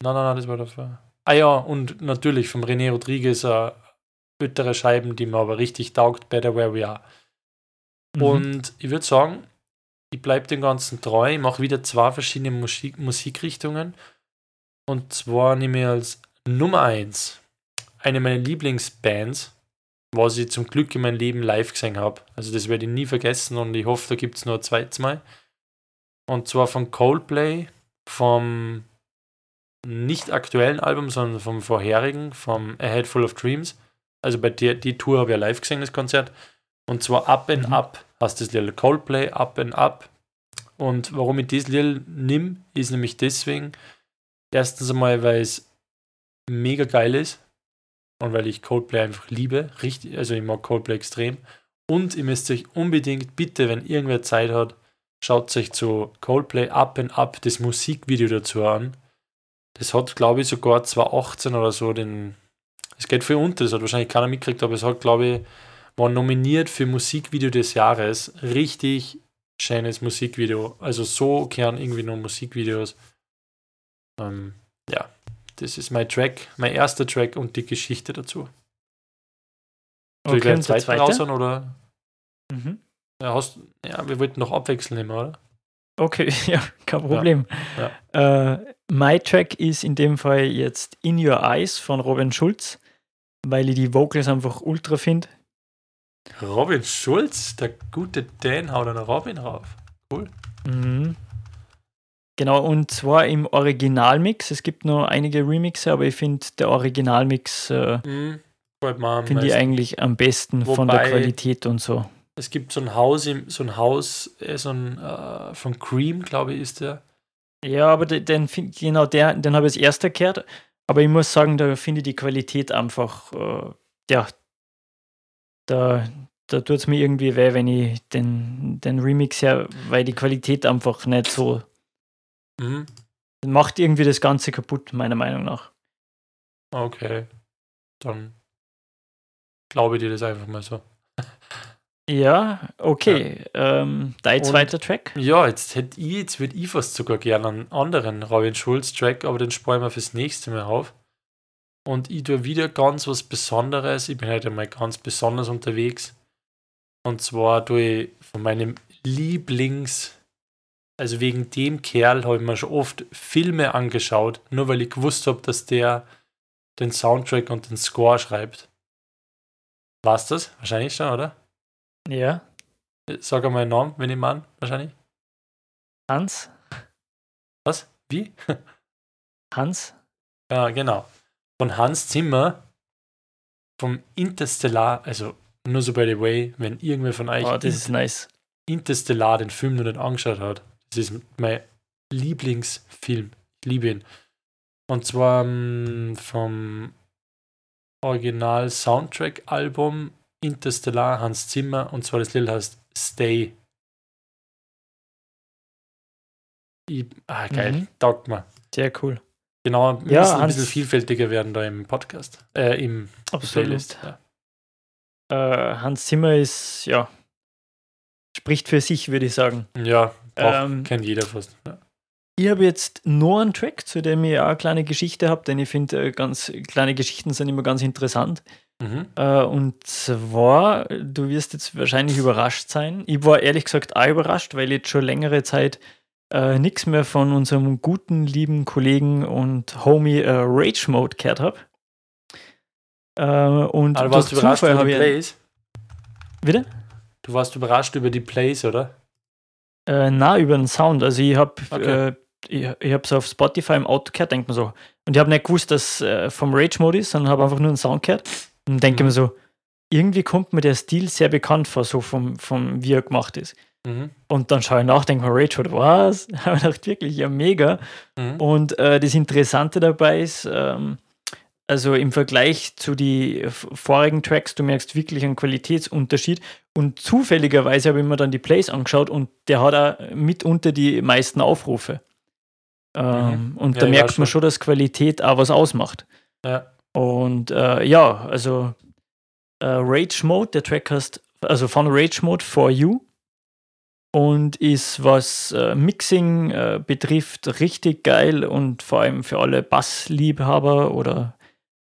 nein, nein, das war davor. Ah ja, und natürlich vom René Rodriguez äh, ältere Scheiben, die mir aber richtig taugt, Better Where We Are. Mhm. Und ich würde sagen, ich bleibe dem Ganzen treu. Ich mache wieder zwei verschiedene Musik Musikrichtungen. Und zwar nehme ich als Nummer 1 eine meiner Lieblingsbands, was ich zum Glück in meinem Leben live gesehen habe. Also das werde ich nie vergessen und ich hoffe, da gibt es nur ein zweites Mal. Und zwar von Coldplay, vom nicht aktuellen Album, sondern vom vorherigen, vom A Head Full of Dreams. Also bei der die Tour habe ich ja live gesehen, das Konzert. Und zwar Up and Mhm. Up heißt das Lied Coldplay, Up and Up. Und warum ich das Lied nimm, ist nämlich deswegen, erstens einmal, weil es mega geil ist und weil ich Coldplay einfach liebe, richtig, also ich mag Coldplay extrem. Und ihr müsst euch unbedingt, bitte, wenn irgendwer Zeit hat, schaut euch zu Coldplay Up and Up das Musikvideo dazu an. Das hat, glaube ich, sogar 2018 oder so den. Es geht viel unter, das hat wahrscheinlich keiner mitgekriegt, aber es hat, glaube ich, war nominiert für Musikvideo des Jahres. Richtig schönes Musikvideo. Also so kehren irgendwie noch Musikvideos. Ähm, ja, das ist mein Track, mein erster Track und die Geschichte dazu. Soll ich Okay, gleich und der einen zweiten zweite? raushauen oder? Mhm. Ja, hast, ja, wir wollten noch abwechseln immer, oder? Okay, ja, kein Problem. Äh, my Track ist in dem Fall jetzt In Your Eyes von Robin Schulz, weil ich die Vocals einfach ultra finde. Robin Schulz, der gute Dan haut einen Robin rauf. Mhm. Genau, und zwar im Originalmix. Es gibt noch einige Remixe, aber ich finde, der Originalmix äh, Mhm. Finde ich eigentlich am besten von der Wobei- Qualität und so. Es gibt so ein Haus, im, so ein Haus, äh, so ein äh, von Cream, glaube ich, ist der. Ja, aber de- den, genau der, den habe ich als erster gehört. Aber ich muss sagen, da finde ich die Qualität einfach, äh, ja, da, da tut es mir irgendwie weh, wenn ich den, den Remix her, weil die Qualität einfach nicht so, Mhm. macht irgendwie das Ganze kaputt, meiner Meinung nach. Okay. Dann glaube ich dir das einfach mal so. Ja, okay. Ähm, dein zweiter Track? Ja, jetzt hätte ich, jetzt würde ich fast sogar gerne einen anderen Robin Schulz-Track, aber den sparen wir fürs nächste Mal auf. Und ich tue wieder ganz was Besonderes. Ich bin heute mal ganz besonders unterwegs. Und zwar tue ich von meinem Lieblings, also wegen dem Kerl habe ich mir schon oft Filme angeschaut, nur weil ich gewusst habe, dass der den Soundtrack und den Score schreibt. War's das? Wahrscheinlich schon, oder? Ja. Sag einmal einen Namen, wenn ich meine, wahrscheinlich. Hans? Was? Wie? Hans? Ja, genau. Von Hans Zimmer, vom Interstellar, also nur so by the way, wenn irgendwer von euch Oh, das ist nice. Interstellar den Film noch nicht angeschaut hat, das ist mein Lieblingsfilm. Ich liebe ihn. Und zwar ähm, vom Original Soundtrack Album Interstellar Hans Zimmer und zwar das Lied heißt Stay. Ich, ah, geil, Mhm. taugt mir. Sehr cool. Genau, wir Ja, müssen ein bisschen vielfältiger werden da im Podcast. Äh, im Playlist. Ja. Äh, Hans Zimmer ist, ja, spricht für sich, würde ich sagen. Ja, Ähm, kennt jeder fast. Ja. Ich habe jetzt nur einen Track, zu dem ich auch eine kleine Geschichte habe, denn ich finde, äh, ganz kleine Geschichten sind immer ganz interessant. Mhm. Äh, und zwar, du wirst jetzt wahrscheinlich überrascht sein. Ich war ehrlich gesagt auch überrascht, weil ich jetzt schon längere Zeit äh, nichts mehr von unserem guten, lieben Kollegen und Homie äh, Rage Mode gehört habe. Äh, und Aber warst du überrascht über die. Plays? Bitte? Du warst überrascht über die Plays, oder? Äh, na, über den Sound. Also ich habe Okay. äh, ich, ich habe es auf Spotify im Auto gehört, denkt man so. Und ich habe nicht gewusst, dass äh, vom Rage-Mode ist, sondern habe einfach nur einen Sound gehört und denke Mhm. mir so, irgendwie kommt mir der Stil sehr bekannt vor, so vom, vom wie er gemacht ist. Mhm. Und dann schaue ich nach, denke mir, Mode, was? habe ich gedacht, wirklich, ja, mega. Mhm. Und äh, das Interessante dabei ist, ähm, also im Vergleich zu den vorigen Tracks, du merkst wirklich einen Qualitätsunterschied. Und zufälligerweise habe ich mir dann die Plays angeschaut und der hat auch mitunter die meisten Aufrufe. Ähm, Und Ja, da merkt man schon. schon, dass Qualität auch was ausmacht. Ja. Und äh, ja, also äh, Rage Mode, der Track heißt, also von Rage Mode for You und ist, was äh, Mixing äh, betrifft, richtig geil und vor allem für alle Bassliebhaber oder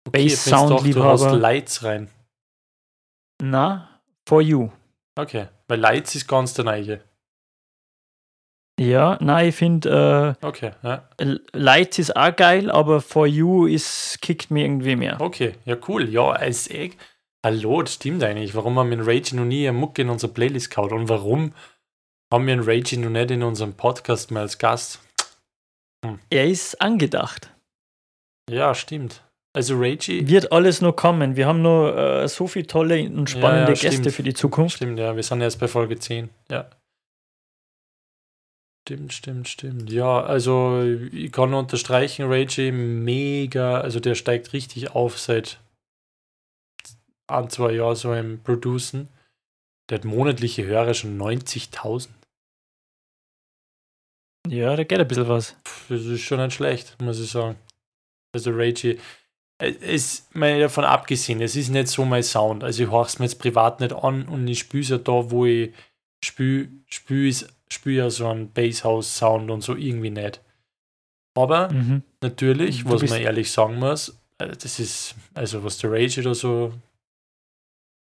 Okay, denkst du hast Bass-Sound-Liebhaber. Lights rein. Na, for You. Okay, weil Lights ist ganz der Neige. Ja, nein, ich finde, Okay, ja. äh, Lights ist auch geil, aber For You ist, kickt mir irgendwie mehr. Okay, ja, cool. Ja, als eh. Hallo, das stimmt eigentlich. Warum haben wir in Rage noch nie eine Mucke in unserer Playlist gehauen? Und warum haben wir in Rage noch nicht in unserem Podcast mehr als Gast? Er ist angedacht. Ja, stimmt. Also Rage. Wird alles noch kommen. Wir haben noch äh, so viele tolle und spannende ja, stimmt. Gäste für die Zukunft. Stimmt, ja, wir sind erst bei Folge 10. Ja. Stimmt, stimmt, stimmt. Ja, also ich kann unterstreichen, Rage mega, also der steigt richtig auf seit ein, zwei Jahren so im Producen. Der hat monatliche Hörer schon 90.000. Ja, da geht ein bisschen was. Das ist schon nicht schlecht, muss ich sagen. Also Rage, äh, es mal davon abgesehen, es ist nicht so mein Sound. Also ich höre es mir jetzt privat nicht an und ich spüre es ja da, wo ich spüre, spüre ich spür ja so einen Basshouse-Sound und so irgendwie nicht. Aber Mhm. natürlich, Du was man ehrlich sagen muss, äh, das ist, also was der Rage da so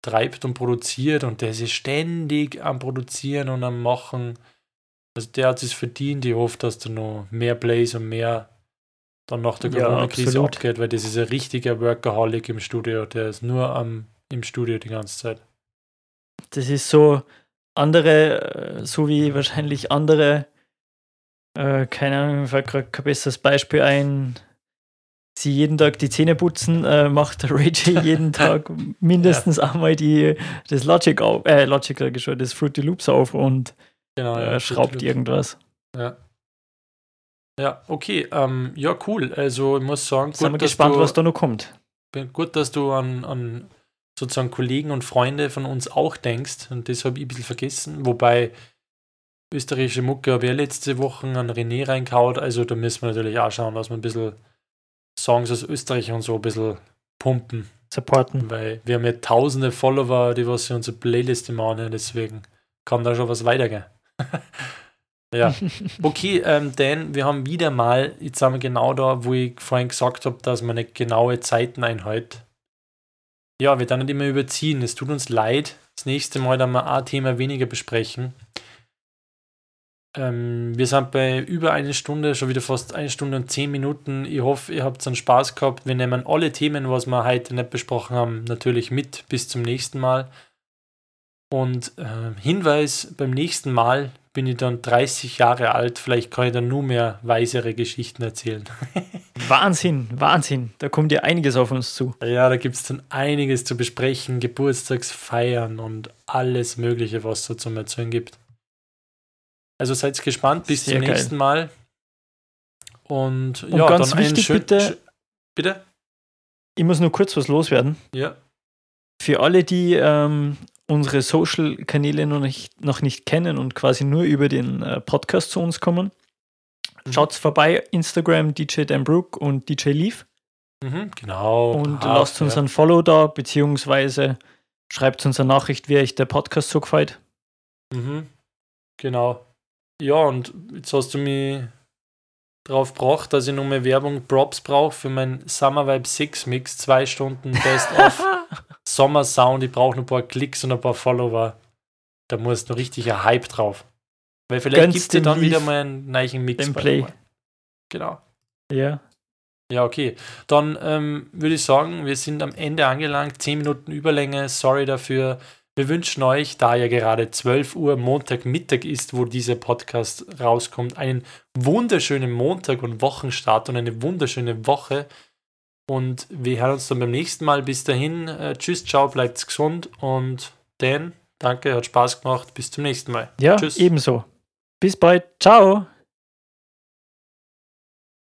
treibt und produziert und der ist ständig am Produzieren und am Machen. Also der hat es verdient. Ich hoffe, dass da noch mehr Plays und mehr dann nach der Ja, Corona-Krise absolut. abgeht, weil das ist ein richtiger Workaholic im Studio. Der ist nur am, im Studio die ganze Zeit. Das ist so andere, äh, so wie wahrscheinlich andere, äh, keine Ahnung, mir fällt gerade kein besseres Beispiel ein, sie jeden Tag die Zähne putzen, äh, macht der Rage jeden Tag mindestens einmal die, das Logic auf, äh, Logic sag ich schon, das Fruity Loops auf und Genau, äh, schraubt irgendwas. Ja. Ja, okay. Ähm, ja, cool. Also ich muss sagen, Sind wir gut, gespannt, du, was da noch kommt. bin gut, dass du an, an sozusagen Kollegen und Freunde von uns auch denkst. Und das habe ich ein bisschen vergessen. Wobei österreichische Mucke habe ich ja letzte Woche an René reingehauen. Also da müssen wir natürlich auch schauen, dass wir ein bisschen Songs aus Österreich und so ein bisschen pumpen. Supporten. Weil wir haben ja tausende Follower, die was in unsere Playlist immer anhören. Deswegen kann da schon was weitergehen. ja. Okay, ähm, Dan, wir haben wieder mal, jetzt sind wir genau da, wo ich vorhin gesagt habe, dass man nicht genaue Zeiten einhält. Ja, wir dann nicht immer überziehen. Es tut uns leid. Das nächste Mal dann mal ein Thema weniger besprechen. Ähm, wir sind bei über eine Stunde, schon wieder fast eine Stunde und zehn Minuten. Ich hoffe, ihr habt einen Spaß gehabt. Wir nehmen alle Themen, was wir heute nicht besprochen haben, natürlich mit bis zum nächsten Mal. Und äh, Hinweis, beim nächsten Mal bin ich dann 30 Jahre alt. Vielleicht kann ich dann nur mehr weisere Geschichten erzählen. Wahnsinn, Wahnsinn. Da kommt ja einiges auf uns zu. Ja, da gibt es dann einiges zu besprechen, Geburtstagsfeiern und alles Mögliche, was es so zum Erzählen gibt. Also seid gespannt, bis Sehr zum geil. nächsten Mal. Und, Und ja, ganz dann wichtig, bitte- Bitte? Ich muss nur kurz was loswerden. Ja. Für alle, die ähm, unsere Social-Kanäle noch nicht, noch nicht kennen und quasi nur über den äh, Podcast zu uns kommen, Mhm. Schaut vorbei, Instagram DJ Dan Brook und DJ Leaf. Mhm, genau. Und ah, lasst uns ja. ein Follow da, beziehungsweise schreibt uns eine Nachricht, wie euch der Podcast so gefällt. Mhm, genau. Ja, und jetzt hast du mich drauf gebracht, dass ich noch mehr Werbung Props brauche für mein Summer Vibe 6 Mix. Zwei Stunden Best of Sommer Sound. Ich brauche ein paar Klicks und ein paar Follower. Da muss noch richtig ein Hype drauf. Weil vielleicht gibt es ja dann wieder mal einen neuen Mix. Play. Genau. Ja. Ja, okay. Dann ähm, würde ich sagen, wir sind am Ende angelangt. 10 Minuten Überlänge. Sorry dafür. Wir wünschen euch, da ja gerade 12 Uhr Montagmittag ist, wo dieser Podcast rauskommt, einen wunderschönen Montag und Wochenstart und eine wunderschöne Woche. Und wir hören uns dann beim nächsten Mal. Bis dahin, äh, tschüss, ciao, bleibt gesund und Dan, danke, hat Spaß gemacht. Bis zum nächsten Mal. Ja, tschüss. ebenso. Bis bald. Ciao.